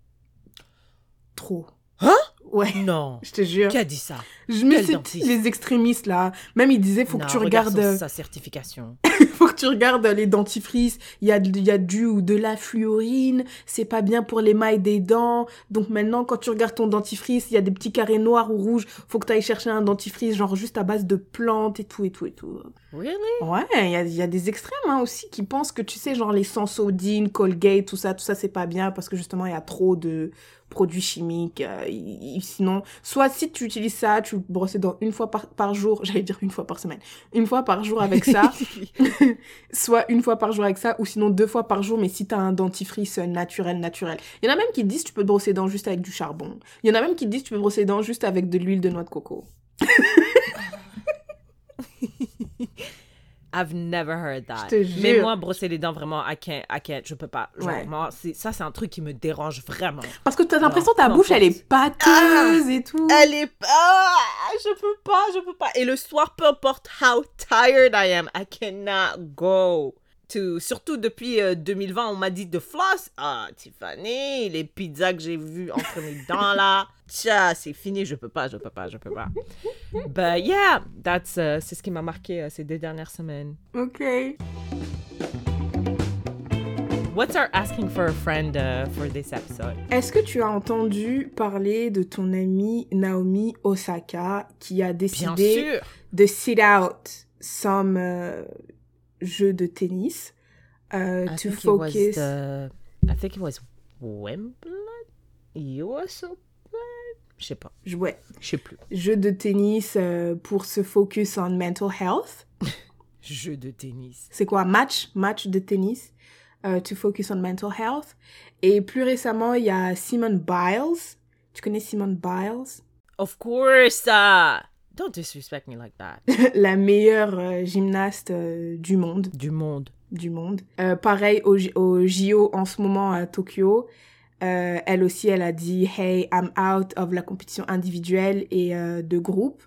trop. Hein? Ouais, Non. je te jure. Qui a dit ça? Je me suis les extrémistes là. Même il disait faut Non, que tu regarde regardes, son- sa certification. faut que tu regardes les dentifrices. Il y a, il y a du ou de la fluorine. C'est pas bien pour l'émail des dents. Donc maintenant, quand tu regardes ton dentifrice, il y a des petits carrés noirs ou rouges. Faut que tu ailles chercher un dentifrice genre juste à base de plantes et tout et tout et tout. Really? Ouais, il y a, il y a des extrêmes hein, aussi qui pensent que tu sais genre les Sensodyne, Colgate, tout ça, tout ça c'est pas bien parce que justement il y a trop de produits chimiques. euh, sinon, soit si tu utilises ça, tu brosses les dents une fois par, par jour, j'allais dire une fois par semaine, une fois par jour avec ça, soit une fois par jour avec ça, ou sinon deux fois par jour, mais si t'as un dentifrice euh, naturel, naturel. Il y en a même qui disent tu peux te brosser les dents juste avec du charbon. Il y en a même qui disent tu peux te brosser les dents juste avec de l'huile de noix de coco. I've never heard that. Je te Mais jure. moi, brosser les dents, vraiment, I can't, I can't, je peux pas. Genre, Ouais. moi, ça, c'est un truc qui me dérange vraiment. Parce que t'as l'impression que ta bouche elle est pâteuse et tout. Elle est pas. Je peux pas, je peux pas. Et le soir, peu importe how tired I am, I cannot go. To, surtout depuis euh, 2020, on m'a dit de floss. Ah, Tiffany, les pizzas que j'ai vues entre mes dents là. Tcha, c'est fini, je peux pas, je peux pas, je peux pas. But yeah, that's, euh, c'est ce qui m'a marqué euh, ces deux dernières semaines. Ok. What's our asking for a friend uh, for this episode? Est-ce que tu as entendu parler de ton amie Naomi Osaka qui a décidé de sit out some euh, jeux de tennis euh, to focus the, I think it was Wimbledon, US. Je sais pas, je- ouais, je sais plus. jeux de tennis euh, pour se focus on mental health. Jeu de tennis. C'est quoi? Match match de tennis euh, to focus on mental health. Et plus récemment, il y a Simone Biles. Tu connais Simone Biles? Of course. Don't disrespect me like that. la meilleure euh, gymnaste euh, du monde. Du monde. du monde. Euh, pareil au, au JO en ce moment à Tokyo. Euh, elle aussi, elle a dit Hey, I'm out of la compétition individuelle et de groupe.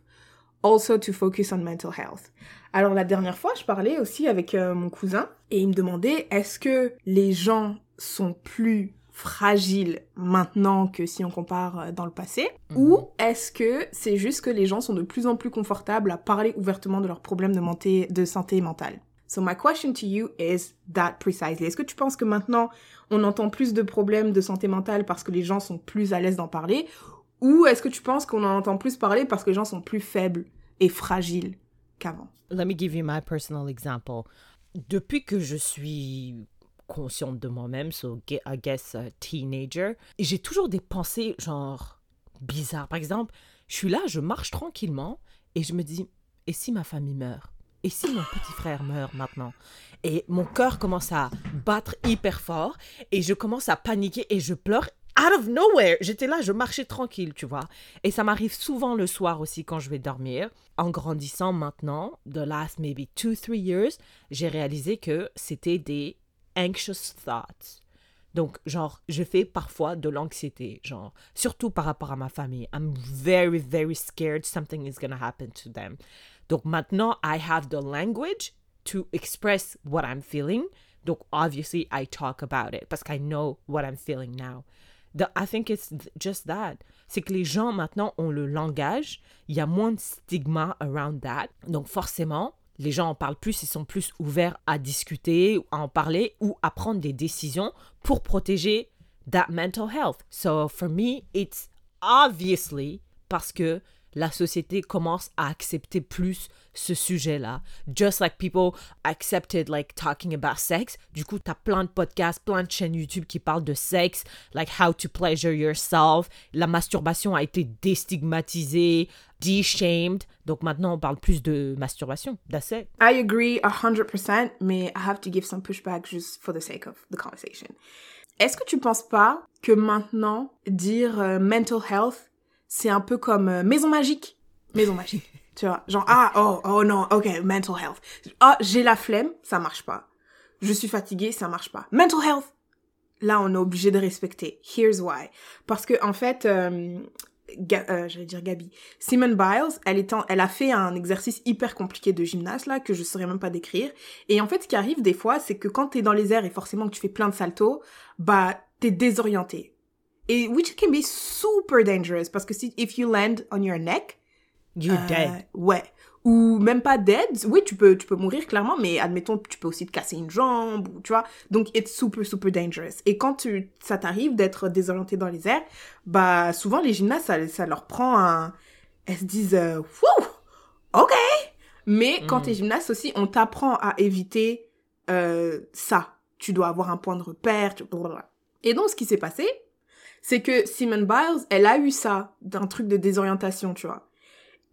Also to focus on mental health. Alors la dernière fois, je parlais aussi avec mon cousin et il me demandait est-ce que les gens sont plus fragiles maintenant que si on compare euh, dans le passé ou est-ce que c'est juste que les gens sont de plus en plus confortables à parler ouvertement de leurs problèmes de, de santé mentale? So my question to you is that precisely. Est-ce que tu penses que maintenant on entend plus de problèmes de santé mentale parce que les gens sont plus à l'aise d'en parler? Ou est-ce que tu penses qu'on en entend plus parler parce que les gens sont plus faibles et fragiles qu'avant? Let me give you my personal example. Depuis que je suis consciente de moi-même, so I guess uh, teenager, j'ai toujours des pensées genre bizarres. Par exemple, je suis là, je marche tranquillement et je me dis et si ma famille meurt? Et si mon petit frère meurt maintenant? Et mon cœur commence à battre hyper fort et je commence à paniquer et je pleure out of nowhere. J'étais là, je marchais tranquille, tu vois. Et ça m'arrive souvent le soir aussi quand je vais dormir. En grandissant maintenant, the last maybe two, three years, j'ai réalisé que c'était des anxious thoughts. Donc, genre, je fais parfois de l'anxiété, genre, surtout par rapport à ma famille. I'm very, very scared something is gonna happen to them. Donc, maintenant, I have the language to express what I'm feeling. Donc, obviously, I talk about it parce I know what I'm feeling now. The- I think it's just that. C'est que les gens maintenant ont le langage, il y a moins de stigma around that. Donc forcément, les gens en parlent plus, ils sont plus ouverts à discuter, à en parler ou à prendre des décisions pour protéger that mental health. So for me, it's obviously parce que la société commence à accepter plus ce sujet-là. Just like people accepted like talking about sex. Du coup, t'as plein de podcasts, plein de chaînes YouTube qui parlent de sexe, like how to pleasure yourself. La masturbation a été déstigmatisée, de-shamed. Donc maintenant, on parle plus de masturbation. That's it. I agree 100%, mais I have to give some pushback just for the sake of the conversation. Est-ce que tu penses pas que maintenant, dire euh, mental health, c'est un peu comme euh, maison magique Maison magique. tu vois, genre, ah, oh, oh non, ok, mental health. Ah, j'ai la flemme, ça marche pas. Je suis fatiguée, ça marche pas. Mental health. Là, on est obligé de respecter. Here's why. Parce que, en fait, euh, euh, j'allais dire Gabi, Simone Biles, elle, est elle a fait un exercice hyper compliqué de gymnase, là, que je saurais même pas décrire. Et en fait, ce qui arrive des fois, c'est que quand t'es dans les airs et forcément que tu fais plein de saltos, bah, t'es désorienté. Et which can be super dangerous, parce que si, if you land on your neck, You're euh, dead. Ouais. Ou même pas dead. Oui, tu peux, tu peux mourir clairement, mais admettons, tu peux aussi te casser une jambe, ou, tu vois. Donc, it's super, super dangerous. Et quand tu, ça t'arrive d'être désorienté dans les airs, bah, souvent, les gymnastes, ça, ça leur prend un, elles se disent, euh, Wouh, ok. Mais quand Mm. t'es gymnaste aussi, on t'apprend à éviter, euh, ça. Tu dois avoir un point de repère, tu... Et donc, ce qui s'est passé, c'est que Simone Biles, elle a eu ça, d'un truc de désorientation, tu vois.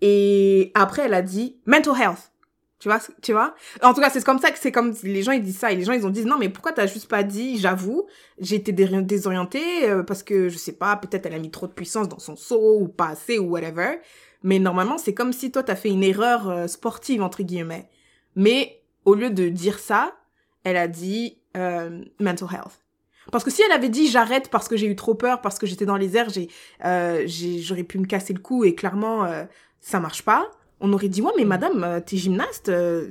Et après, elle a dit mental health. Tu vois, tu vois? En tout cas, c'est comme ça que c'est comme les gens ils disent ça et les gens ils ont dit non mais pourquoi t'as juste pas dit j'avoue j'ai été dé- désorientée euh, parce que je sais pas peut-être elle a mis trop de puissance dans son saut ou pas assez ou whatever. Mais normalement c'est comme si toi t'as fait une erreur euh, sportive entre guillemets. Mais au lieu de dire ça, elle a dit euh, mental health. Parce que si elle avait dit j'arrête parce que j'ai eu trop peur, parce que j'étais dans les airs, j'ai, euh, j'ai, j'aurais pu me casser le cou et clairement euh, ça marche pas, on aurait dit ouais mais madame euh, t'es gymnaste, euh,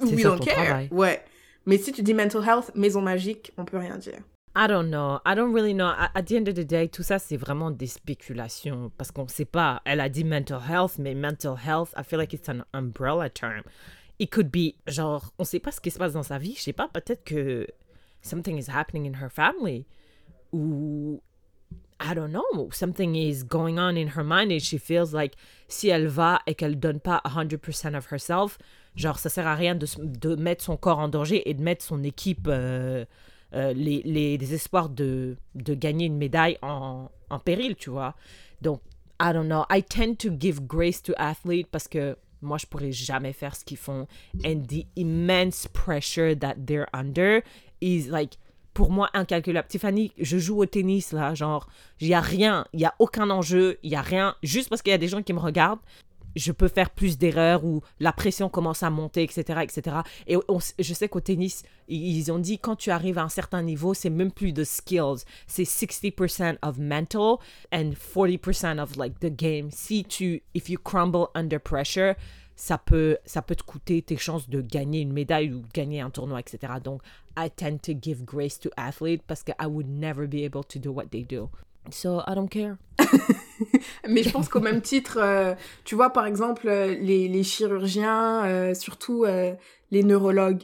we ça don't ton care. travail. Ouais. Mais si tu dis mental health, maison magique, on peut rien dire. I don't know. I don't really know. At, the end of the day, tout ça, c'est vraiment des spéculations parce qu'on sait pas. Elle a dit mental health, mais mental health, I feel like it's an umbrella term. It could be, genre, on sait pas ce qui se passe dans sa vie. Je sais pas, peut-être que something is happening in her family. Ou, I don't know, something is going on in her mind and she feels like si elle va et qu'elle donne pas 100% of herself, genre, ça sert à rien de, de mettre son corps en danger et de mettre son équipe. euh, euh, les, les, les espoirs de, de gagner une médaille en, en péril, tu vois. Donc, I don't know. I tend to give grace to athletes parce que moi, je pourrais jamais faire ce qu'ils font. And the immense pressure that they're under is like, pour moi, incalculable. Tiffany, je joue au tennis, là, genre, il y a rien, il y a aucun enjeu, il y a rien. Juste parce qu'il y a des gens qui me regardent, je peux faire plus d'erreurs ou la pression commence à monter, etc., etc. Et je sais qu'au tennis, ils ont dit quand tu arrives à un certain niveau, c'est même plus de skills, c'est 60% of mental and 40% of like the game. Si tu, if you crumble under pressure, ça peut, ça peut te coûter tes chances de gagner une médaille ou gagner un tournoi, etc. Donc, I tend to give grace to athletes parce que I would never be able to do what they do. So, I don't care. Mais je pense qu'au même titre, euh, tu vois, par exemple, euh, les, les chirurgiens, euh, surtout euh, les neurologues,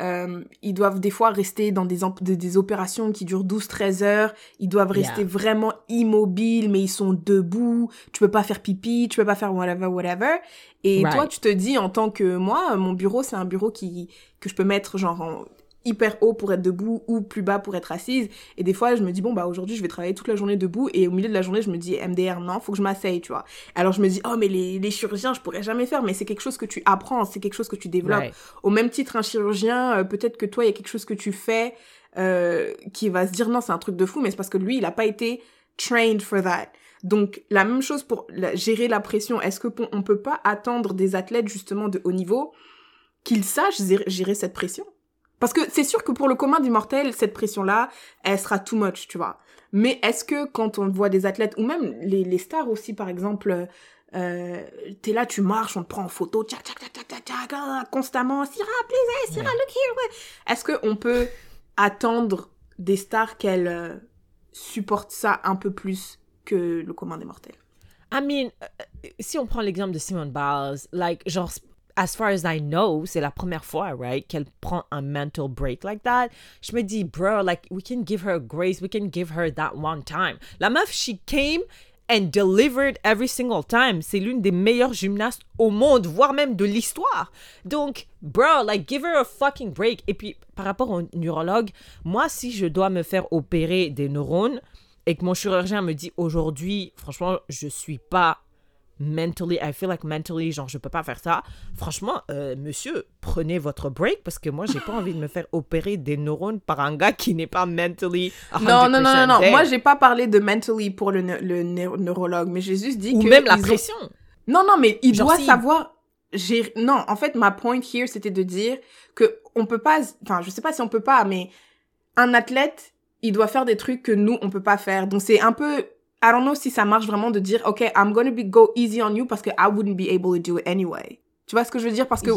ils doivent des fois rester dans des, emp- des, des opérations qui durent 12-13 heures. Ils doivent rester Yeah. vraiment immobiles, mais ils sont debout. Tu peux pas faire pipi, tu peux pas faire whatever, whatever. Et Right. toi, tu te dis, en tant que moi, mon bureau, c'est un bureau qui que je peux mettre genre en hyper haut pour être debout ou plus bas pour être assise. Et des fois, je me dis, bon, bah aujourd'hui, je vais travailler toute la journée debout. Et au milieu de la journée, je me dis, MDR, non, faut que je m'asseye, tu vois. Alors je me dis, oh, mais les, les chirurgiens, je pourrais jamais faire. Mais c'est quelque chose que tu apprends, c'est quelque chose que tu développes. Right. Au même titre, un chirurgien, euh, peut-être que toi, il y a quelque chose que tu fais euh, qui va se dire, non, c'est un truc de fou, mais c'est parce que lui, il a pas été trained for that. Donc, la même chose pour la- gérer la pression. Est-ce que on on peut pas attendre des athlètes, justement, de haut niveau qu'ils sachent gérer- gérer cette pression? Parce que c'est sûr que pour le commun des mortels, cette pression-là, elle sera too much, tu vois. Mais est-ce que quand on voit des athlètes, ou même les, les stars aussi, par exemple, euh, t'es là, tu marches, on te prend en photo, tchac, tchac, tchac, tchac, tchac, constamment, Syrah, please, Syrah, look here, ouais. Est-ce qu'on peut attendre des stars qu'elles euh, supportent ça un peu plus que le commun des mortels? I mean, euh, si on prend l'exemple de Simone Biles, like, genre, as far as I know, c'est la première fois, right, qu'elle prend un mental break like that. Je me dis, bro, like, we can give her grace, we can give her that one time. La meuf, she came, and delivered every single time. C'est l'une des meilleures gymnastes au monde, voire même de l'histoire. Donc, bro, like, give her a fucking break. Et puis, par rapport au neurologue, moi, si je dois me faire opérer des neurones et que mon chirurgien me dit aujourd'hui, franchement, je suis pas mentally, I feel like mentally, genre, je peux pas faire ça. Franchement, euh, monsieur, prenez votre break parce que moi, j'ai pas envie de me faire opérer des neurones par un gars qui n'est pas mentally. 100% Non, non, non, non, non. Moi, j'ai pas parlé de mentally pour le, le neu- neurologue, mais j'ai juste dit Ou que. même la ont- pression. Non, non, mais il Genre doit si- savoir. Non, en fait, ma point here, c'était de dire que on peut pas. Enfin, je sais pas si on peut pas, mais un athlète, il doit faire des trucs que nous on peut pas faire. Donc c'est un peu. I don't know si ça marche vraiment de dire, ok, I'm gonna be go easy on you parce que I wouldn't be able to do it anyway. Tu vois ce que je veux dire Parce que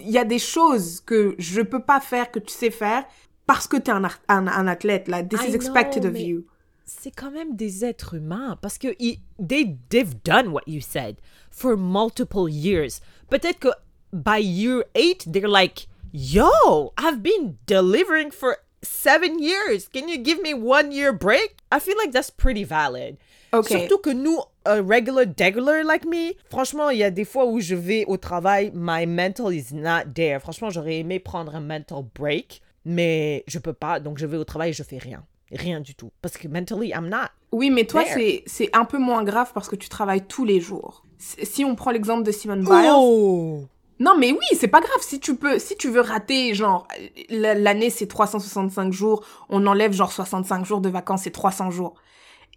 il y a des choses que je peux pas faire que tu sais faire parce que t'es un, un, un athlète. Like, this I is expected know, of you. c'est quand même des êtres humains parce que ils- they, they've done what you said for multiple years. Peut-être que by year eight, they're like, yo, I've been delivering for seven years. Can you give me one year break? I feel like that's pretty valid. Surtout que nous, a regular degular like me, franchement, il y a des fois où je vais au travail, my mental is not there. Franchement, j'aurais aimé prendre un mental break, mais je peux pas, donc je vais au travail et je fais rien. Rien du tout. Parce que mentally, I'm not. Oui, mais toi, c'est c'est un peu moins grave parce que tu travailles tous les jours. Si on prend l'exemple de Simone Biles, Oh! non, mais oui, c'est pas grave. Si tu peux, si tu veux rater, genre l'année c'est 365 jours, on enlève genre 65 jours de vacances, c'est 300 jours.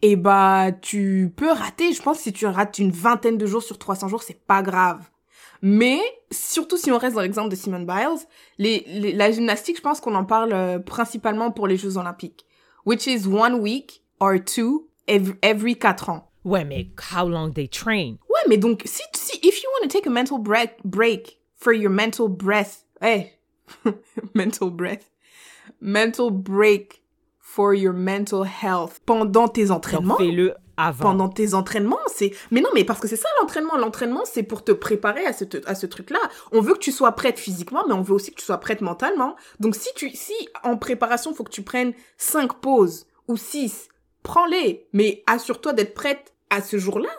Et bah, tu peux rater. Je pense que si tu rates une vingtaine de jours sur 300 jours, c'est pas grave. Mais surtout si on reste dans l'exemple de Simone Biles, les, les- la gymnastique, je pense qu'on en parle euh, principalement pour les Jeux Olympiques, which is one week or two every, every 4 ans. Ouais, mais how long they train? Ouais, mais donc, si, si, if you want to take a mental break, break for your mental breath, hey, mental breath, mental break for your mental health pendant tes entraînements, fais-le avant. pendant tes entraînements, c'est, mais non, mais parce que c'est ça l'entraînement. L'entraînement, c'est pour te préparer à ce, à ce truc-là. On veut que tu sois prête physiquement, mais on veut aussi que tu sois prête mentalement. Donc, si tu, si en préparation, faut que tu prennes cinq pauses ou six, prends-les, mais assure-toi d'être prête à ce jour-là.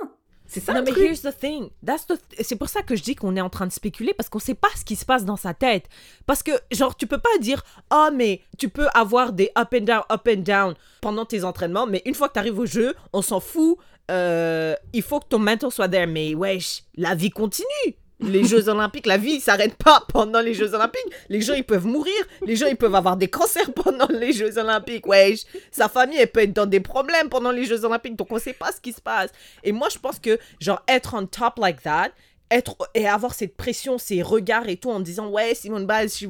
C'est ça Non, mais here's the thing. That's the c'est pour ça que je dis qu'on est en train de spéculer parce qu'on sait pas ce qui se passe dans sa tête. Parce que, genre, tu peux pas dire, oh, mais tu peux avoir des up and down, up and down pendant tes entraînements, mais une fois que tu arrives au jeu, on s'en fout. Euh, il faut que ton mental soit there. Mais wesh, la vie continue. Les Jeux Olympiques, la vie s'arrête pas pendant les Jeux Olympiques. Les gens, ils peuvent mourir. Les gens, ils peuvent avoir des cancers pendant les Jeux Olympiques. Wesh, sa famille, elle peut être dans des problèmes pendant les Jeux Olympiques. Donc, on sait pas ce qui se passe. Et moi, je pense que, genre, être on top like that, être et avoir cette pression, ces regards et tout en disant ouais Simone Biles, she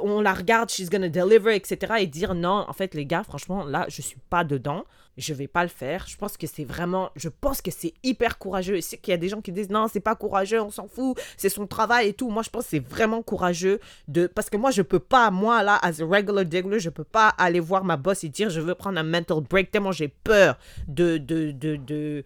on la regarde, she's gonna deliver, etc. Et dire non, en fait les gars, franchement là je suis pas dedans, je vais pas le faire. Je pense que c'est vraiment, je pense que c'est hyper courageux. Et c'est qu'il y a des gens qui disent non c'est pas courageux, on s'en fout, c'est son travail et tout. Moi je pense que c'est vraiment courageux de parce que moi je peux pas moi là as a regular dealer, je peux pas aller voir ma boss et dire je veux prendre un mental break tellement j'ai peur de de de de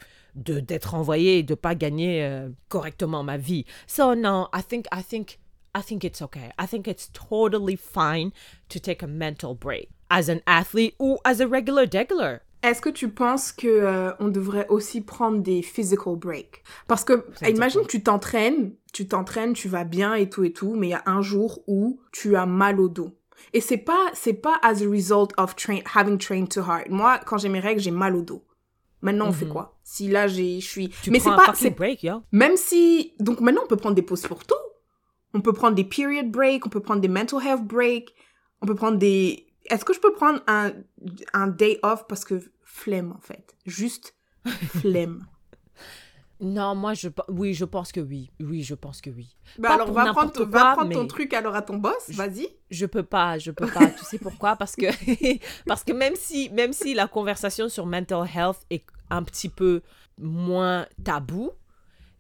d'être envoyé et de pas gagner euh, correctement ma vie. So no, I think I think I think it's okay. I think it's totally fine to take a mental break as an athlete or as a regular degular. Est-ce que tu penses que euh, on devrait aussi prendre des physical breaks? Parce que imagine quoi tu t'entraînes, tu t'entraînes, tu vas bien et tout et tout, mais il y a un jour où tu as mal au dos. Et c'est pas c'est pas as a result of train, having trained too hard. Moi, quand j'ai mes règles, j'ai mal au dos. Maintenant, on fait Mhm. quoi? Si là j'ai je suis Tu mais c'est pas c'est break, yo. même si donc maintenant on peut prendre des pauses pour tout. On peut prendre des period breaks, on peut prendre des mental health breaks, on peut prendre des Est-ce que je peux prendre un un day off parce que flemme en fait, juste flemme. Non, moi je oui, je pense que oui. Oui, je pense que oui. Bah alors va prendre, va prendre ton truc alors à ton boss, vas-y. Je peux pas, je peux pas. tu sais pourquoi? Parce que parce que même si même si la conversation sur mental health est un petit peu moins tabou,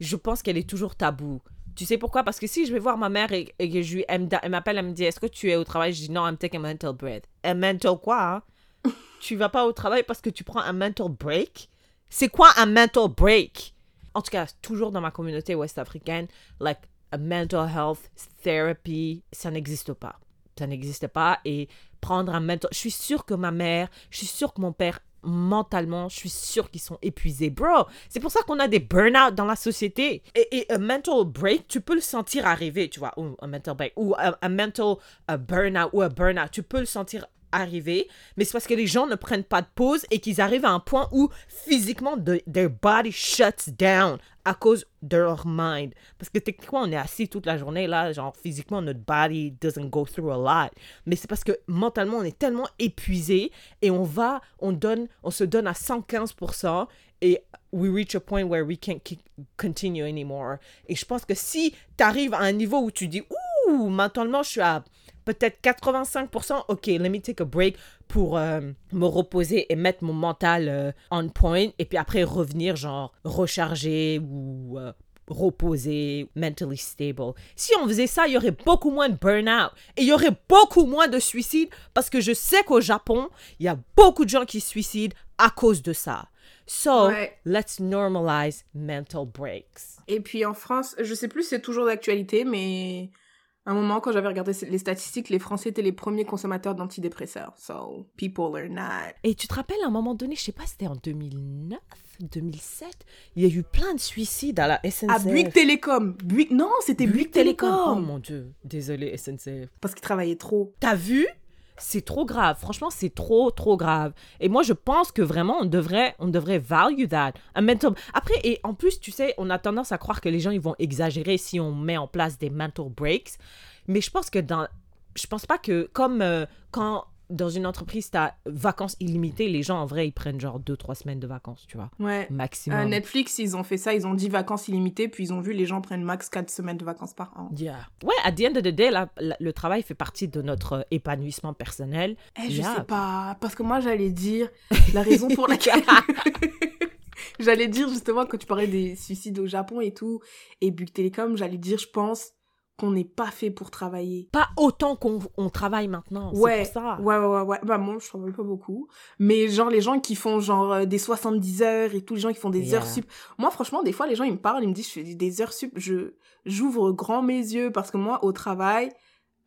je pense qu'elle est toujours tabou. Tu sais pourquoi? Parce que si je vais voir ma mère et, et que je lui, elle m'appelle, elle me dit Est-ce que tu es au travail? Je dis Non, I'm taking a mental break. Un mental quoi hein? Tu vas pas au travail parce que tu prends un mental break? C'est quoi un mental break? En tout cas, toujours dans ma communauté ouest-africaine, like a mental health therapy, ça n'existe pas. Ça n'existe pas. Et prendre un mental. Je suis sûre que ma mère, je suis sûre que mon père mentalement, je suis sûre qu'ils sont épuisés. Bro, c'est pour ça qu'on a des burn-out dans la société. Et, un mental break, tu peux le sentir arriver, tu vois, ou un mental break, ou un, mental burn-out, ou un burn-out, tu peux le sentir arriver, mais c'est parce que les gens ne prennent pas de pause et qu'ils arrivent à un point où physiquement the- their body shuts down à cause de leur mind. Parce que techniquement, on est assis toute la journée là, genre physiquement, notre body doesn't go through a lot. Mais c'est parce que mentalement, on est tellement épuisé et on va, on donne, on se donne à 115% et we reach a point where we can't continue anymore. Et je pense que si tu arrives à un niveau où tu dis, ouh, mentalement, je suis à peut-être 85%, ok, let me take a break pour euh, me reposer et mettre mon mental euh, on point et puis après revenir genre recharger ou euh, reposer, mentally stable. Si on faisait ça, il y aurait beaucoup moins de burn-out et il y aurait beaucoup moins de suicides parce que je sais qu'au Japon, il y a beaucoup de gens qui se suicident à cause de ça. So, Ouais. let's normalize mental breaks. Et puis en France, je sais plus c'est toujours d'actualité, mais un moment, quand j'avais regardé les statistiques, les Français étaient les premiers consommateurs d'antidépresseurs. So, people are not. Et tu te rappelles, à un moment donné, je sais pas, c'était en 2009, 2007, il y a eu plein de suicides à la SNCF. À Bouygues Télécom. Bouygues... Non, c'était Bouygues Télécom. Oh mon dieu, désolé SNCF. Parce qu'ils travaillaient trop. T'as vu? C'est trop grave. Franchement, c'est trop, trop grave. Et moi, je pense que vraiment, on devrait, on devrait value that. Un mental... Après, et en plus, tu sais, on a tendance à croire que les gens, ils vont exagérer si on met en place des mental breaks. Mais je pense que dans... Je pense pas que, comme euh, quand dans une entreprise, t'as vacances illimitées, les gens, en vrai, ils prennent genre 2-3 semaines de vacances, tu vois. Ouais. Maximum. Euh, Netflix, ils ont fait ça, ils ont dit vacances illimitées, puis ils ont vu les gens prennent max 4 semaines de vacances par an. Yeah. Ouais, at the end of the day, la- la- le travail fait partie de notre euh, épanouissement personnel. Eh, je sais pas, parce que moi j'allais dire la raison pour laquelle. j'allais dire justement quand tu parlais des suicides au Japon et tout, et Bouygues Télécom, j'allais dire, je pense qu'on n'est pas fait pour travailler. Pas autant qu'on on travaille maintenant. Ouais, pour ça. ouais, ouais, ouais, ouais. Bah, moi, je travaille pas beaucoup. Mais genre, les gens qui font genre euh, des 70 heures et tous les gens qui font des Yeah. heures sup. Moi, franchement, des fois, les gens, ils me parlent, ils me disent, je fais des heures sup. Je, j'ouvre grand mes yeux parce que moi, au travail,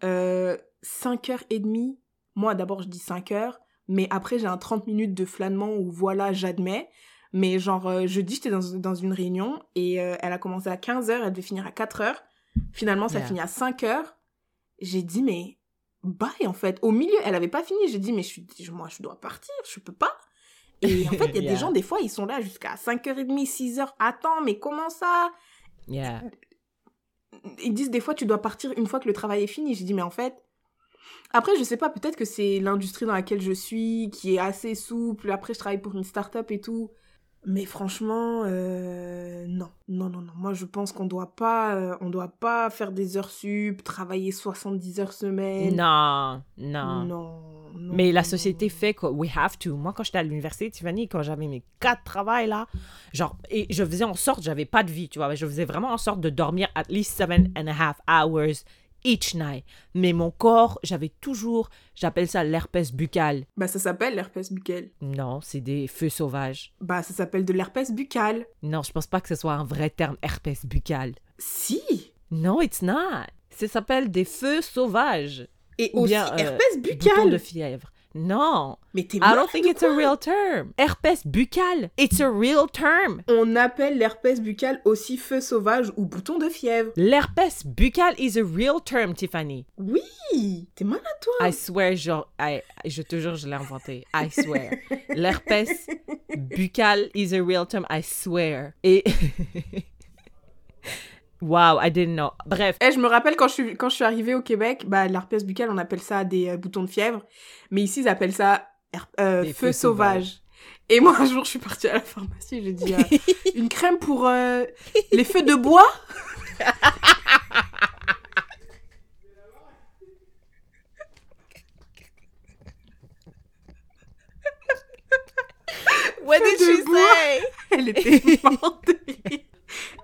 euh, 5 heures et demie. Moi, d'abord, je dis 5 heures. Mais après, j'ai un 30 minutes de flânement où voilà, j'admets. Mais genre, euh, jeudi, j'étais dans, dans une réunion et euh, elle a commencé à 15 heures, elle devait finir à 4 heures. Finalement, ça Yeah. finit à 5 heures. J'ai dit, mais bye en fait. Au milieu, elle avait pas fini. J'ai dit, mais je suis, moi, je dois partir, je peux pas. Et en fait, il y a Yeah. des gens, des fois, ils sont là jusqu'à 5h30, 6h. Attends, mais comment ça? Yeah. Ils disent des fois, tu dois partir une fois que le travail est fini. J'ai dit, mais en fait. Après, je sais pas, peut-être que c'est l'industrie dans laquelle je suis qui est assez souple. Après, je travaille pour une start-up et tout. Mais franchement, euh, non, non, non, non. Moi, je pense qu'on doit pas, euh, on doit pas faire des heures sup, travailler 70 heures semaine. Non, non. Non, non, Mais la société non. fait que we have to. Moi, quand j'étais à l'université, Tiffany, quand j'avais mes quatre travails là, genre, et je faisais en sorte, j'avais pas de vie, tu vois, je faisais vraiment en sorte de dormir at least seven and a half hours each night. Mais mon corps, j'avais toujours, j'appelle ça l'herpès buccal. Bah, ça s'appelle l'herpès buccal. Non, c'est des feux sauvages. Bah, ça s'appelle de l'herpès buccal. Non, je pense pas que ce soit un vrai terme, herpès buccal. Si Non, it's not. Ça s'appelle des feux sauvages. Et Ou aussi bien, euh, herpès buccal. de fièvre. Non. Mais t'es I don't think it's a real term. Herpès buccal. It's a real term. On appelle l'herpès buccal aussi feu sauvage ou bouton de fièvre. L'herpès buccal is a real term, Tiffany. Oui, t'es malade toi? I swear, genre, I- je te jure, je l'ai inventé. I swear. L'herpès buccal is a real term. I swear. Et. wow, I didn't know. Bref. Eh, je me rappelle quand je suis, quand je suis arrivée au Québec, bah, l'herpès buccal, on appelle ça des euh, boutons de fièvre. Mais ici, ils appellent ça euh, feu feux sauvage. Et moi, un jour, je suis partie à la pharmacie, j'ai dit euh, une crème pour les feux de bois? What did she say? Elle était rire.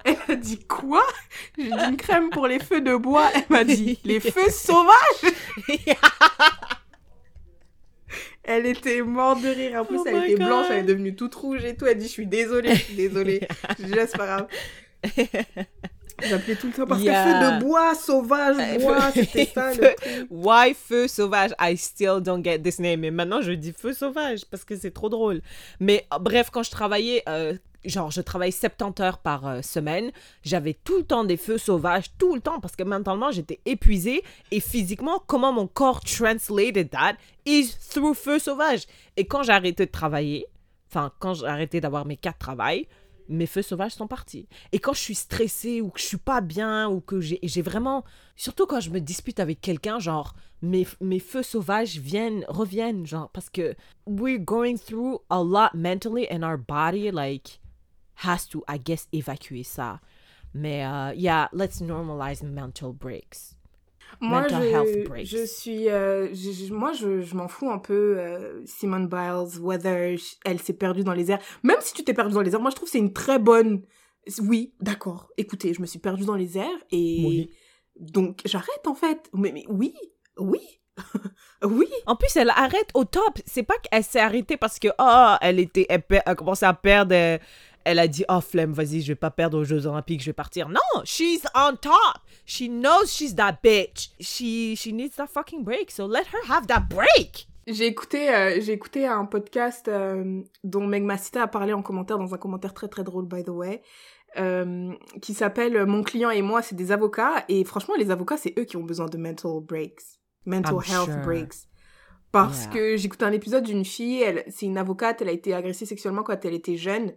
Elle a dit quoi? J'ai dit une crème pour les feux de bois. Elle m'a dit les feux sauvages. Elle était morte de rire. En plus, Oh elle était blanche, elle est devenue toute rouge et tout. Elle dit Je suis désolée, je suis désolée. Je dis Là, c'est pas grave. J'appelais tout le temps parce que feu de bois, sauvage, Euh, bois, feu- c'était ça le feu- truc. Why feu sauvage? I still don't get this name. Mais maintenant, je dis feu sauvage parce que c'est trop drôle. Mais euh, bref, quand je travaillais, euh, genre, je travaillais 70 heures par euh, semaine, j'avais tout le temps des feux sauvages, tout le temps, parce que mentalement, j'étais épuisée. Et physiquement, comment mon corps translated that is through feu sauvage. Et quand j'ai arrêté de travailler, enfin, quand j'ai arrêté d'avoir mes quatre travails, mes feux sauvages sont partis. Et quand je suis stressée ou que je suis pas bien ou que j'ai j'ai vraiment... Surtout quand je me dispute avec quelqu'un, genre, mes, mes feux sauvages viennent, reviennent, genre, parce que we're going through a lot mentally and our body, like, has to, I guess, évacuer ça. Mais, euh, yeah, let's normalize mental breaks. Moi, Mental je, health breaks. je suis. euh, je- moi, je, je m'en fous un peu. euh, Simone Biles, whether elle s'est perdue dans les airs. Même si tu t'es perdue dans les airs, moi, je trouve que c'est une très bonne. Oui, d'accord. Écoutez, je me suis perdue dans les airs et. Oui. Donc, j'arrête en fait. Mais, mais oui, oui, oui. En plus, elle arrête au top. C'est pas qu'elle s'est arrêtée parce que, oh, elle était, elle, elle commençait à perdre. euh, Elle a dit, oh, flemme, vas-y, je vais pas perdre aux Jeux Olympiques, je vais partir. Non, she's on top. She knows she's that bitch. She, she needs that fucking break. So let her have that break. J'ai écouté, euh, j'ai écouté un podcast euh, dont Meg Massita a parlé en commentaire, dans un commentaire très très drôle, by the way, euh, qui s'appelle Mon client et moi, c'est des avocats. Et franchement, les avocats, c'est eux qui ont besoin de mental breaks. Mental I'm health sure. breaks. Parce Yeah. que j'écoutais un épisode d'une fille, elle, c'est une avocate, elle a été agressée sexuellement quand elle était jeune.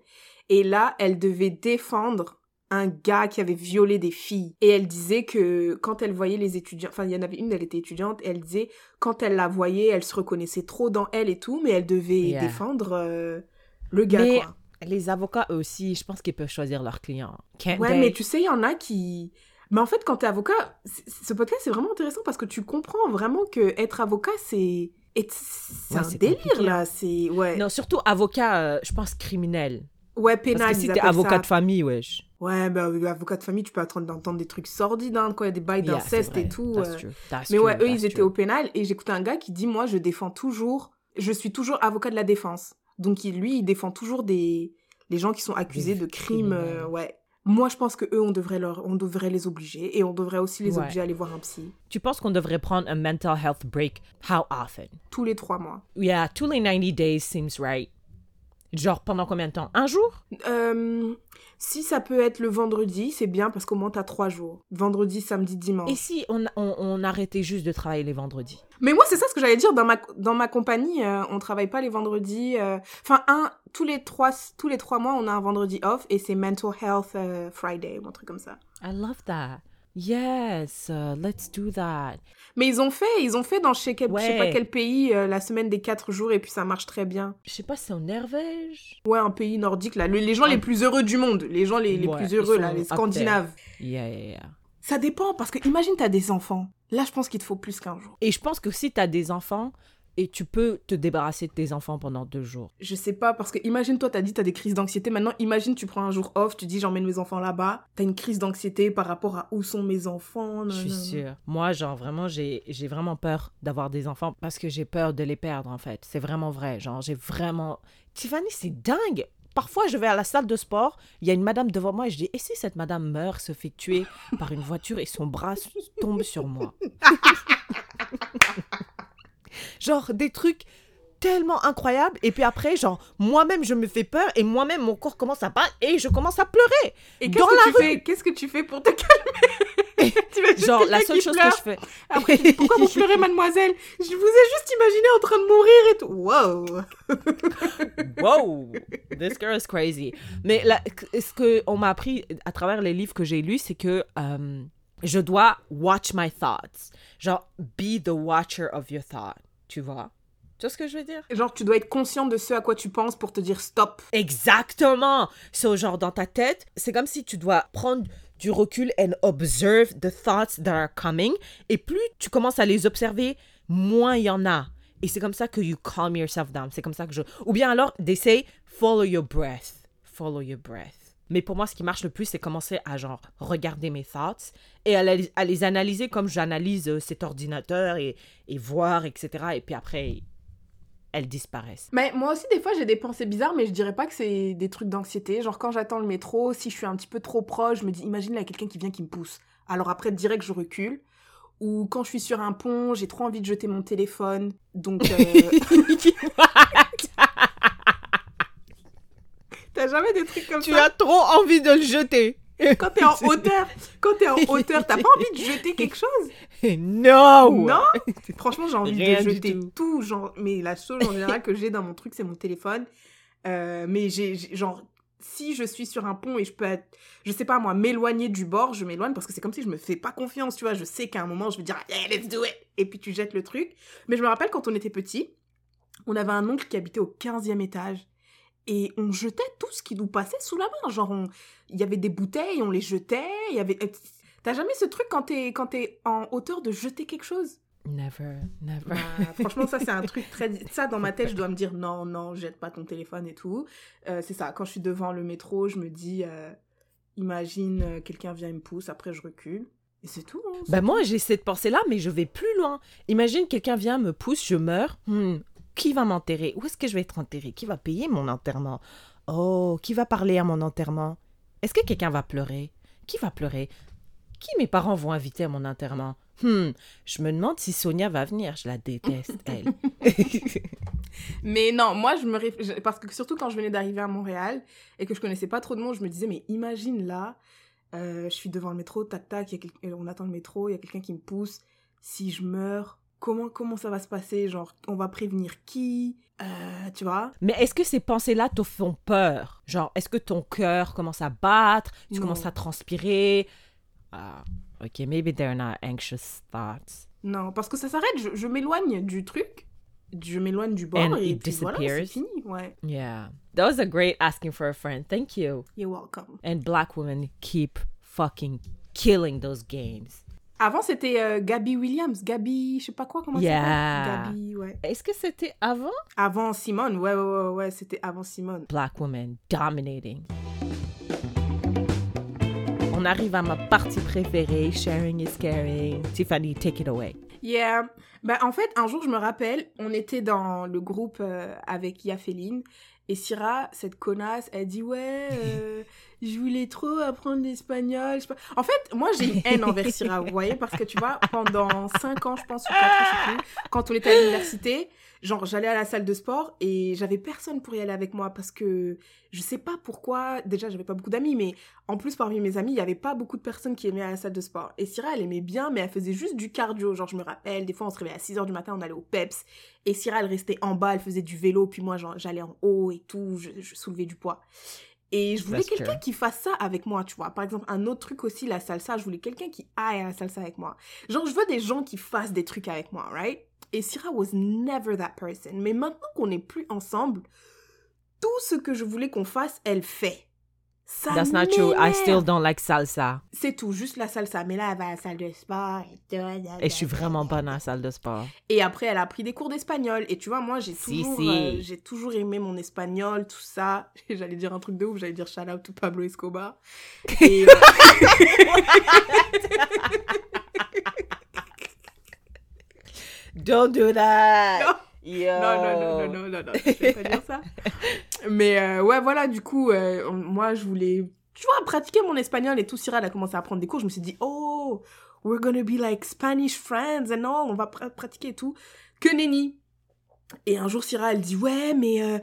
Et là, elle devait défendre un gars qui avait violé des filles. Et elle disait que quand elle voyait les étudiants, enfin, il y en avait une, elle était étudiante, et elle disait, quand elle la voyait, elle se reconnaissait trop dans elle et tout, mais elle devait Yeah. défendre euh, le gars, Mais quoi. les avocats, eux aussi, je pense qu'ils peuvent choisir leurs clients. Can't Ouais, they? mais tu sais, il y en a qui... Mais en fait, quand t'es avocat, ce podcast, c'est vraiment intéressant parce que tu comprends vraiment que être avocat, c'est... C'est Ouais, un délire, compliqué. là. C'est... Ouais, Non, surtout avocat, euh, je pense criminel. Ouais pénal, Parce que si t'es avocat ça. de famille, wesh. Ouais, bah, avocat de famille, tu peux attendre d'entendre des trucs sordides, hein, quand il y a des bails Yeah, d'inceste et tout. That's euh. true. That's Mais ouais, true, eux, ils étaient true. au pénal et j'écoutais un gars qui dit Moi, je défends toujours, je suis toujours avocat de la défense. Donc, il- lui, il défend toujours des les gens qui sont accusés Des de crimes. euh, ouais. Moi, je pense que eux, on devrait, leur, on devrait les obliger et on devrait aussi les Ouais. obliger à aller voir un psy Tu penses qu'on devrait prendre un mental health break? How often? tous les trois mois. Yeah, tous les 90 days seems right. Genre pendant combien de temps? Un jour? Euh, si ça peut être le vendredi, c'est bien parce qu'au moins t'as trois jours. Vendredi, samedi, dimanche. Et si on, on, on arrêtait juste de travailler les vendredis? Mais moi, c'est ça ce que j'allais dire. Dans ma, dans ma compagnie, euh, on travaille pas les vendredis. euh, Enfin, un, tous les, trois, tous les trois mois, on a un vendredi off et c'est Mental Health euh, Friday ou un truc comme ça. I love that. Yes, uh, let's do that. Mais ils ont fait, ils ont fait dans je sais, quel, je sais pas quel pays euh, la semaine des quatre jours et puis ça marche très bien. Je sais pas c'est en Norvège. Ouais, un pays nordique là. Le- les gens les plus heureux du monde. Les gens les, les Ouais, plus heureux là, les. Scandinaves. Yeah, yeah, yeah. Ça dépend parce que imagine t'as des enfants. Là, je pense qu'il te faut plus qu'un jour. Et je pense que si t'as des enfants, et tu peux te débarrasser de tes enfants pendant deux jours. Je sais pas, parce que imagine, toi, t'as dit t'as des crises d'anxiété. Maintenant, imagine, tu prends un jour off, tu dis j'emmène mes enfants là-bas. T'as une crise d'anxiété par rapport à où sont mes enfants. Je suis sûre. Moi, genre, vraiment, j'ai j'ai vraiment peur d'avoir des enfants parce que j'ai peur de les perdre, en fait. C'est vraiment vrai. Genre, j'ai vraiment... Tiffany, c'est dingue Parfois, je vais à la salle de sport, il y a une madame devant moi et je dis, et si cette madame meurt, se fait tuer par une voiture et son bras tombe sur moi? Genre, des trucs tellement incroyables. Et puis après, genre, moi-même, je me fais peur et moi-même, mon corps commence à battre et je commence à pleurer. Et Dans la fais Qu'est-ce que tu fais pour te calmer Genre, la seule chose pleure. que je fais... Après, pourquoi vous pleurez, mademoiselle Je vous ai juste imaginé en train de mourir et tout. Wow wow, this girl is crazy. Mais là, ce que on m'a appris à travers les livres que j'ai lus, c'est que euh, je dois watch my thoughts. Genre, be the watcher of your thought. Tu vois? Tu vois ce que je veux dire? Genre, tu dois être conscient de ce à quoi tu penses pour te dire stop. Exactement! So, genre, dans ta tête, c'est comme si tu dois prendre du recul and observe the thoughts that are coming. Et plus tu commences à les observer, moins il y en a. Et c'est comme ça que you calm yourself down. C'est comme ça que je... Ou bien alors, they say, follow your breath. Follow your breath. Mais pour moi, ce qui marche le plus, c'est commencer à genre regarder mes thoughts et à, les- à les analyser comme j'analyse euh, cet ordinateur et, et voir, etc. Et puis après, elles disparaissent. Mais moi aussi, des fois, j'ai des pensées bizarres, mais je dirais pas que c'est des trucs d'anxiété. Genre, quand j'attends le métro, si je suis un petit peu trop proche, je me dis, imagine, il y a quelqu'un qui vient qui me pousse. Alors après, direct, je recule. Ou quand je suis sur un pont, j'ai trop envie de jeter mon téléphone. Donc. euh, T'as jamais des trucs comme tu ça as trop envie de le jeter. Quand t'es en hauteur, quand t'es en hauteur, t'as pas envie de jeter quelque chose non. Non Franchement, j'ai envie Rien de jeter tout. tout. genre, mais la chose en général que j'ai dans mon truc, c'est mon téléphone. Euh, mais j'ai, j'ai- genre, si je suis sur un pont et je peux être, je sais pas moi, m'éloigner du bord, je m'éloigne parce que c'est comme si je me fais pas confiance, tu vois. Je sais qu'à un moment, je vais dire, yeah, let's do it Et puis tu jettes le truc. Mais je me rappelle quand on était petit, on avait un oncle qui habitait au 15e étage. Et on jetait tout ce qui nous passait sous la main. Genre, il y avait des bouteilles, on les jetait. Il y avait. T'as jamais ce truc quand t'es, quand t'es en hauteur de jeter quelque chose? Never, never. bah, franchement, ça, c'est un truc très. Ça, dans ma tête, je dois me dire non, non, jette pas ton téléphone et tout. Euh, c'est ça, quand je suis devant le métro, je me dis euh, imagine, euh, quelqu'un vient et me pousse, après je recule. Et c'est tout. hein, Bah moi j'ai cette pensée là mais je vais plus loin. Imagine quelqu'un vient me pousse, je meurs. Hmm, Qui va m'enterrer? Où est-ce que je vais être enterré Qui va payer mon enterrement? Oh, qui va parler à mon enterrement? Est-ce que quelqu'un va pleurer? Qui va pleurer? Qui mes parents vont inviter à mon enterrement? Hmm, je me demande si Sonia va venir, je la déteste elle. Mais non, moi, je me. réf- Parce que surtout quand je venais d'arriver à Montréal et que je connaissais pas trop de monde, je me disais, mais imagine là, euh, je suis devant le métro, tac tac, il y a quel- on attend le métro, il y a quelqu'un qui me pousse. Si je meurs, comment, comment ça va se passer? Genre, on va prévenir qui? Euh, Tu vois? Mais est-ce que ces pensées-là te font peur? Genre, est-ce que ton cœur commence à battre? Tu Non. commences à transpirer? Ah, ok, maybe they're not anxious thoughts. Non, parce que ça s'arrête, je, je m'éloigne du truc, je m'éloigne du bord And et it puis voilà, c'est disappears. fini. Ouais, Yeah. That was a great asking for a friend. Thank you. you're welcome. And black women keep fucking killing those games. Avant, c'était euh, Gabby Williams, Gabby, je sais pas quoi, comment Yeah. ça s'appelle? Gabby, ouais. Est-ce que c'était avant? Avant Simone, ouais, ouais, ouais, ouais, c'était avant Simone. Black women dominating. On arrive à ma partie préférée, sharing is caring. Tiffany, take it away. Yeah. Bah, en fait, un jour, je me rappelle, on était dans le groupe euh, avec Yafeline et Syrah, cette connasse, elle dit Ouais, euh, je voulais trop apprendre l'espagnol. En fait, moi, j'ai une haine envers Syrah, vous voyez, parce que tu vois, pendant 5 ans, je pense, ou 4 ans, quand on était à l'université, genre, j'allais à la salle de sport et j'avais personne pour y aller avec moi parce que je sais pas pourquoi. Déjà, j'avais pas beaucoup d'amis, mais en plus, parmi mes amis, il y avait pas beaucoup de personnes qui aimaient à la salle de sport. Et Syrah, elle aimait bien, mais elle faisait juste du cardio. Genre, je me rappelle, des fois, on se réveillait à 6 h du matin, on allait au PEPS. Et Syrah, elle restait en bas, elle faisait du vélo, puis moi, j'allais en haut et tout, je soulevais du poids. Et je voulais quelqu'un qui fasse ça avec moi, tu vois. Par exemple, un autre truc aussi, la salsa, je voulais quelqu'un qui aille à la salsa avec moi. Genre, je veux des gens qui fassent des trucs avec moi, right? Et Syrah was never that person. Mais maintenant qu'on n'est plus ensemble, tout ce que je voulais qu'on fasse, elle fait. Ça That's not true. I still don't like salsa. C'est tout, juste la salsa. Mais là, elle va à la salle de sport. Et, tout, Et je suis vraiment bonne à la salle de sport. Et après, elle a pris des cours d'espagnol. Et tu vois, moi, j'ai Si, toujours, si. euh, j'ai toujours aimé mon espagnol, tout ça. J'allais dire un truc de ouf, j'allais dire shout out to Pablo Escobar. Et, euh, Don't do that. Non. Yo. non, non, non, non, non, non, je vais pas dire ça. Mais euh, ouais, voilà, du coup, euh, moi, je voulais, tu vois, pratiquer mon espagnol et tout. Elle a commencé à prendre des cours. Je me suis dit, oh, we're gonna be like Spanish friends and all. On va pr- pratiquer et tout. Que nenni. Et un jour, Syrah, elle dit, ouais, mais... euh,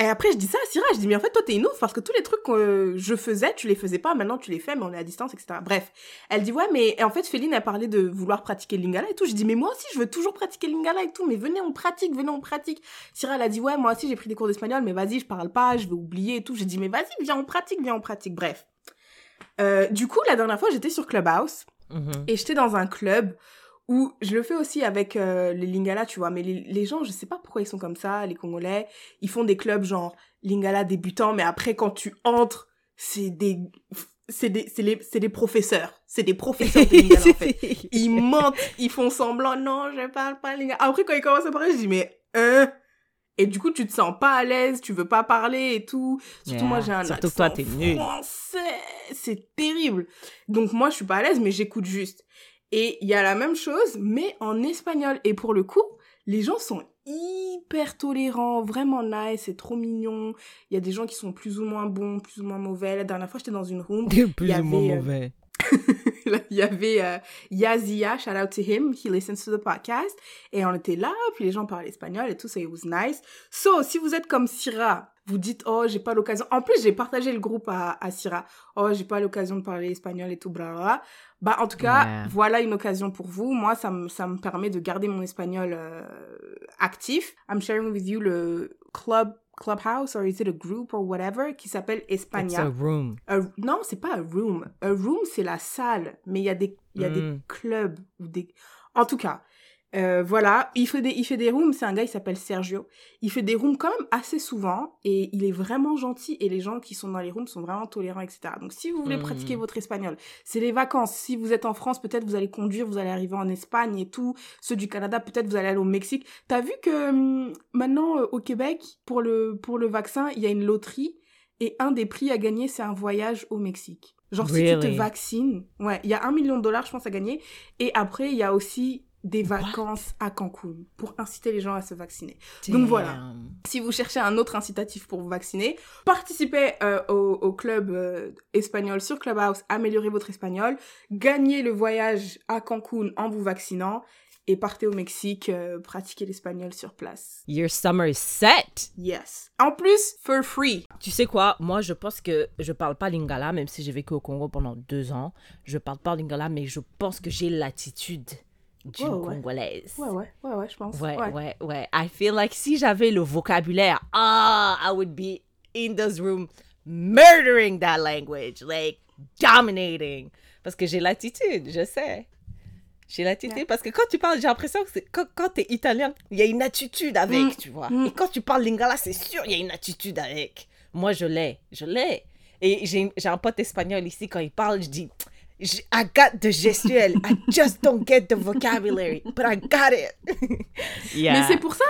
Et après, je dis ça à Syrah, je dis, mais en fait, toi, t'es une ouf, parce que tous les trucs que je faisais, tu les faisais pas, maintenant, tu les fais, mais on est à distance, etc. Bref. Elle dit, ouais, mais et en fait, Féline a parlé de vouloir pratiquer le lingala et tout. Je dis, mais moi aussi, je veux toujours pratiquer le lingala et tout, mais venez, on pratique, venez, on pratique. Syrah, elle a dit, ouais, moi aussi, j'ai pris des cours d'espagnol, mais vas-y, je parle pas, je vais oublier et tout. J'ai dit, mais vas-y, viens, on pratique, viens, on pratique. Bref. Euh, du coup, la dernière fois, j'étais sur Clubhouse Mhm. et j'étais dans un club où je le fais aussi avec euh, les Lingala, tu vois. Mais les, les gens, je sais pas pourquoi ils sont comme ça, les Congolais. Ils font des clubs genre Lingala débutants, mais après, quand tu entres, c'est des. C'est des, c'est les- c'est des professeurs. C'est des professeurs de Lingala, en fait. Ils mentent, ils font semblant, non, je parle pas Lingala. Après, quand ils commencent à parler, je dis, mais, hein? Et du coup, tu te sens pas à l'aise, tu veux pas parler et tout. Surtout Yeah. moi, j'ai un Surtout accent toi, t'es nul. français. C'est terrible. Donc moi, je suis pas à l'aise, mais j'écoute juste. Et il y a la même chose, mais en espagnol. Et pour le coup, les gens sont hyper tolérants, vraiment nice, c'est trop mignon. Il y a des gens qui sont plus ou moins bons, plus ou moins mauvais. La dernière fois, j'étais dans une room. plus y ou moins avait, euh, mauvais. il y avait euh, Yazia, shout out to him, he listens to the podcast. Et on était là, puis les gens parlaient espagnol et tout, ça, it was nice. So, si vous êtes comme Syrah, vous dites, oh, j'ai pas l'occasion. En plus, j'ai partagé le groupe à, à Syrah. Oh, j'ai pas l'occasion de parler espagnol et tout, bla, bla, bla. Bah, en tout cas, Ouais. voilà une occasion pour vous. Moi, ça me, ça me permet de garder mon espagnol euh, actif. I'm sharing with you le club, clubhouse, or is it a group or whatever, qui s'appelle It's Espagna. a room. A- non, c'est pas un room. Un room, c'est la salle. Mais il y a des, il y a des Mm. clubs ou des. En tout cas, euh, voilà. Il fait des, il fait des rooms. C'est un gars, il s'appelle Sergio. Il fait des rooms quand même assez souvent et il est vraiment gentil. Et les gens qui sont dans les rooms sont vraiment tolérants, etc. Donc, si vous voulez Mm. pratiquer votre espagnol, c'est les vacances. Si vous êtes en France, peut-être vous allez conduire, vous allez arriver en Espagne et tout. Ceux du Canada, peut-être vous allez aller au Mexique. T'as vu que hum, maintenant euh, au Québec, pour le pour le vaccin, il y a une loterie et un des prix à gagner, c'est un voyage au Mexique. Genre, si tu te Really? vaccines, ouais, il y a un million de dollars, je pense, à gagner. Et après, il y a aussi des What? vacances à Cancun pour inciter les gens à se vacciner. Donc voilà. Si vous cherchez un autre incitatif pour vous vacciner, participez euh, au, au club euh, espagnol sur Clubhouse, améliorez votre espagnol, gagnez le voyage à Cancun en vous vaccinant et partez au Mexique euh, pratiquer l'espagnol sur place. Your summer is set. Yes. En plus, for free. Tu sais quoi, moi je pense que je parle pas lingala, même si j'ai vécu au Congo pendant deux ans. Je parle pas lingala, mais je pense que j'ai l'attitude d'une Ouais, ouais. Congolaise. Ouais, ouais, ouais, ouais, je pense. Ouais, ouais, ouais. I feel like si j'avais le vocabulaire, ah, I would be in this room murdering that language, like dominating. Parce que j'ai l'attitude, je sais. J'ai l'attitude parce que quand tu parles, j'ai l'impression que quand, quand t'es italien, il y a une attitude avec, Mm, tu vois. mm. Et quand tu parles lingala, c'est sûr, il y a une attitude avec. Moi, je l'ai, je l'ai. Et j'ai un pote espagnol ici, quand il parle, je dis, I got the gestuelle, I just don't get the vocabulary, but I got it. Yeah. Mais c'est pour ça.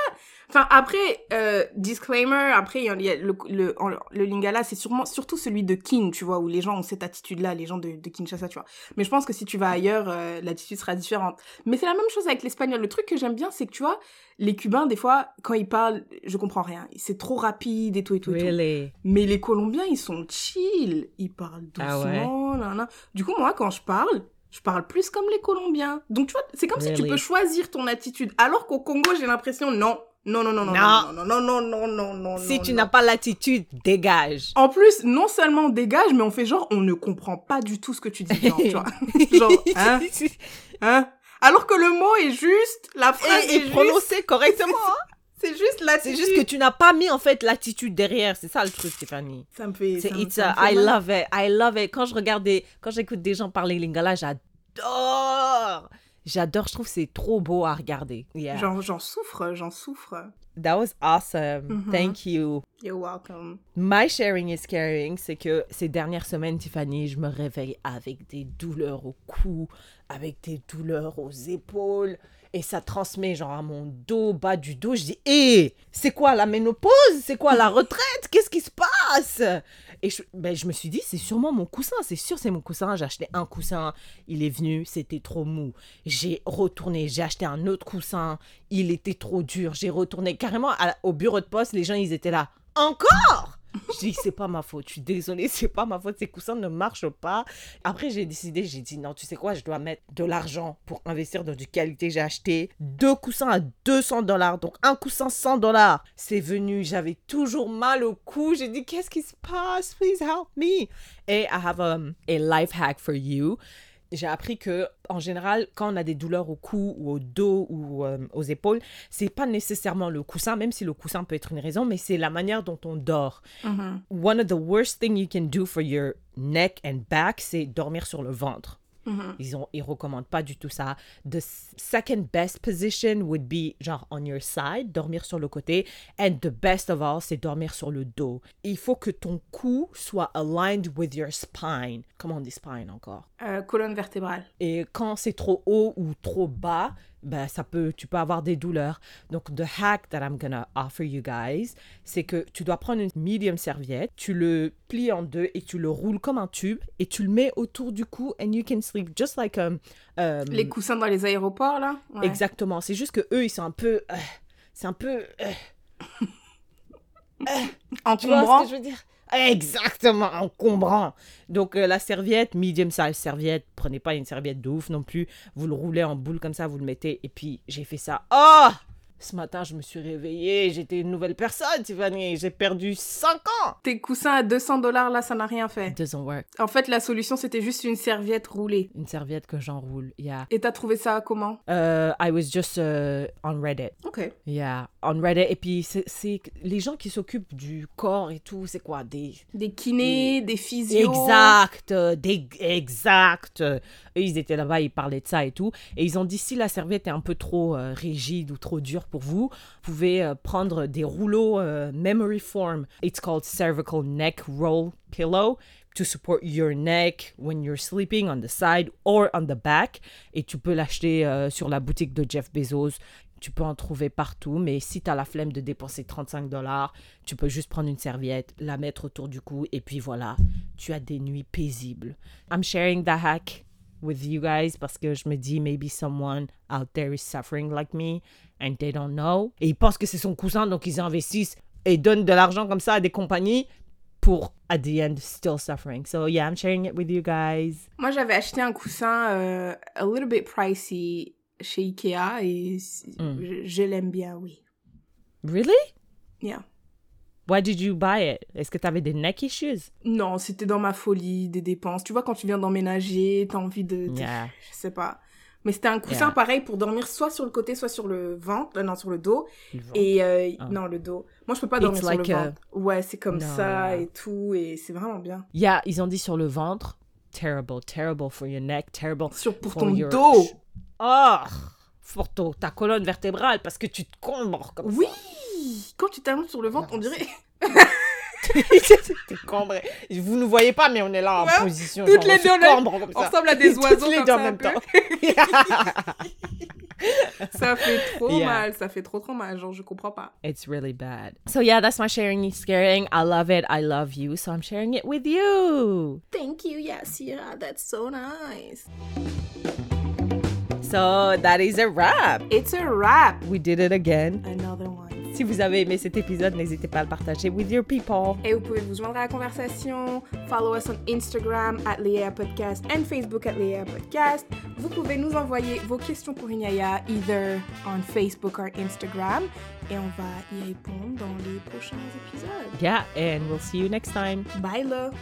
Enfin, après, euh, disclaimer, après, il y a- y a le, le, le lingala, c'est sûrement, surtout celui de Kin, tu vois, où les gens ont cette attitude-là, les gens de, de Kinshasa, tu vois. Mais je pense que si tu vas ailleurs, euh, l'attitude sera différente. Mais c'est la même chose avec l'espagnol. Le truc que j'aime bien, c'est que, tu vois, les Cubains, des fois, quand ils parlent, je comprends rien. C'est trop rapide et tout et tout. et tout. Mais les Colombiens, ils sont chill. Ils parlent Ah ouais? doucement. nan, nan. Du coup, moi, quand je parle, je parle plus comme les Colombiens. Donc, tu vois, c'est comme si tu peux choisir ton attitude. Alors qu'au Congo, j'ai l'impression, non. Non, non, non, non, Non. non, non, non, non, non, non, Si non, tu n'as pas l'attitude, dégage. En plus, non seulement on dégage, mais on fait genre, on ne comprend pas du tout ce que tu dis, genre, tu vois. genre, hein, hein? Alors que le mot est juste, la phrase et, est et juste, prononcé correctement. hein. c'est juste la C'est juste que tu n'as pas mis en fait l'attitude derrière. C'est ça le truc, Stéphanie. Ça me fait, C'est it's ça me I love it. I love it. Quand je regarde des, quand j'écoute des gens parler lingala, j'adore. J'adore. Je trouve que c'est trop beau à regarder. Yeah. J'en j'en souffre, j'en souffre. That was awesome. Mhm. Thank you. You're welcome. My sharing is caring, c'est que ces dernières semaines, Tiffany, je me réveille avec des douleurs au cou, avec des douleurs aux épaules, et ça transmet genre à mon dos, bas du dos. Je dis, hé, c'est quoi la ménopause? C'est quoi la retraite? Qu'est-ce qui se passe? Et je, ben, je me suis dit, c'est sûrement mon coussin, c'est sûr, c'est mon coussin. J'ai acheté un coussin, il est venu, c'était trop mou. J'ai retourné, j'ai acheté un autre coussin, il était trop dur. J'ai retourné carrément au bureau de poste, les gens, ils étaient là. Encore? Je dis, c'est pas ma faute, je suis désolée, c'est pas ma faute, ces coussins ne marchent pas. Après, j'ai décidé, j'ai dit, non, tu sais quoi, je dois mettre de l'argent pour investir dans du qualité. J'ai acheté deux coussins à 200 dollars, donc un coussin 100 dollars. C'est venu, j'avais toujours mal au cou. J'ai dit, qu'est-ce qui se passe? Please help me. Et I have um, a life hack for you j'ai appris que en général quand on a des douleurs au cou ou au dos ou euh, aux épaules c'est pas nécessairement le coussin même si le coussin peut être une raison mais c'est la manière dont on dort. Mhm. one of the worst thing you can do for your neck and back c'est dormir sur le ventre. Mhm. ils ont ils recommandent pas du tout ça. The second best position would be genre on your side dormir sur le côté. And the best of all c'est dormir sur le dos. Il faut que ton cou soit aligned with your spine. Comment on dit spine encore? Euh, colonne vertébrale. et quand c'est trop haut ou trop bas, ben ça peut, tu peux avoir des douleurs. Donc, the hack that I'm gonna offer you guys, c'est que tu dois prendre une medium serviette, tu le plies en deux et tu le roules comme un tube et tu le mets autour du cou and you can sleep just like um, um, Les coussins dans les aéroports, là? Ouais. Exactement. C'est juste que eux, ils sont un peu. euh, c'est un peu. euh, tu vois ce Encombrant. que je veux dire? Exactement, encombrant. Donc euh, la serviette, medium size serviette, prenez pas une serviette de ouf non plus. Vous le roulez en boule comme ça, vous le mettez. Et puis j'ai fait ça. Oh Ce matin, je me suis réveillée, j'étais une nouvelle personne, Tiffany. J'ai perdu 5 ans. Tes coussins à 200 dollars, là, ça n'a rien fait. It doesn't work. En fait, la solution, c'était juste une serviette roulée. Une serviette que j'enroule. Yeah. Et t'as trouvé ça comment? Euh, I was just euh, on Reddit. Ok. Yeah, on Reddit. Et puis, c'est les gens qui s'occupent du corps et tout, c'est quoi? Des. Des kinés, des physios. Exact, des, exact. Eux, ils étaient là-bas, ils parlaient de ça et tout. Et ils ont dit si la serviette est un peu trop euh, rigide ou trop dure pour vous, vous pouvez euh, prendre des rouleaux euh, memory form. It's called cervical neck roll pillow to support your neck when you're sleeping on the side or on the back. Et tu peux l'acheter euh, sur la boutique de Jeff Bezos. Tu peux en trouver partout, mais si tu as la flemme de dépenser 35 dollars, tu peux juste prendre une serviette, la mettre autour du cou, et puis voilà, tu as des nuits paisibles. I'm sharing that hack with you guys parce que je me dis, maybe someone out there is suffering like me and they don't know. Et ils pensent que c'est son cousin, donc ils investissent et donnent de l'argent comme ça à des compagnies pour, at the end, still suffering. So yeah, I'm sharing it with you guys. Moi, j'avais acheté un coussin euh, a little bit pricey chez Ikea et Mm. je, je l'aime bien, oui. Really? Yeah. Why did you buy it? Est-ce que tu avais des neck issues? Non, c'était dans ma folie des dépenses. Tu vois, quand tu viens d'emménager, t'as envie de... de- Yeah. Je sais pas. Mais c'était un coussin Yeah. pareil pour dormir soit sur le côté, soit sur le ventre. euh, non, sur le dos. Le. Et euh, Ah. non, le dos. Moi, je peux pas It's dormir like sur le a- ventre. Ouais, c'est comme No. ça et tout. Et c'est vraiment bien. Yeah, ils ont dit sur le ventre. Terrible, terrible for your neck, terrible Sur pour for ton your dos. Oh, pour ton- ta colonne vertébrale parce que tu te combres comme Oui Quand tu t'allonges sur le ventre, on dirait... T'es cambré. Vous ne voyez pas, mais on est là en Ouais, position. toutes genre, les deux, on est- cambre comme On ça. ressemble à des Toutes oiseaux les comme deux en même peu. temps. Ça fait trop Yeah. mal, ça fait trop trop mal, genre je comprends pas. It's really bad. So yeah, that's my sharing is scaring. I love it. I love you. So I'm sharing it with you. Thank you, yes, yeah, that's so nice. So that is a wrap. It's a wrap. We did it again. Another one. Si vous avez aimé cet épisode, n'hésitez pas à le partager with your people. Et vous pouvez vous joindre à la conversation. Follow us on Instagram at Léa Podcast and Facebook at Léa Podcast. Vous pouvez nous envoyer vos questions pour une yaya either on Facebook or Instagram. Et on va y répondre dans les prochains épisodes. Yeah, and we'll see you next time. Bye là!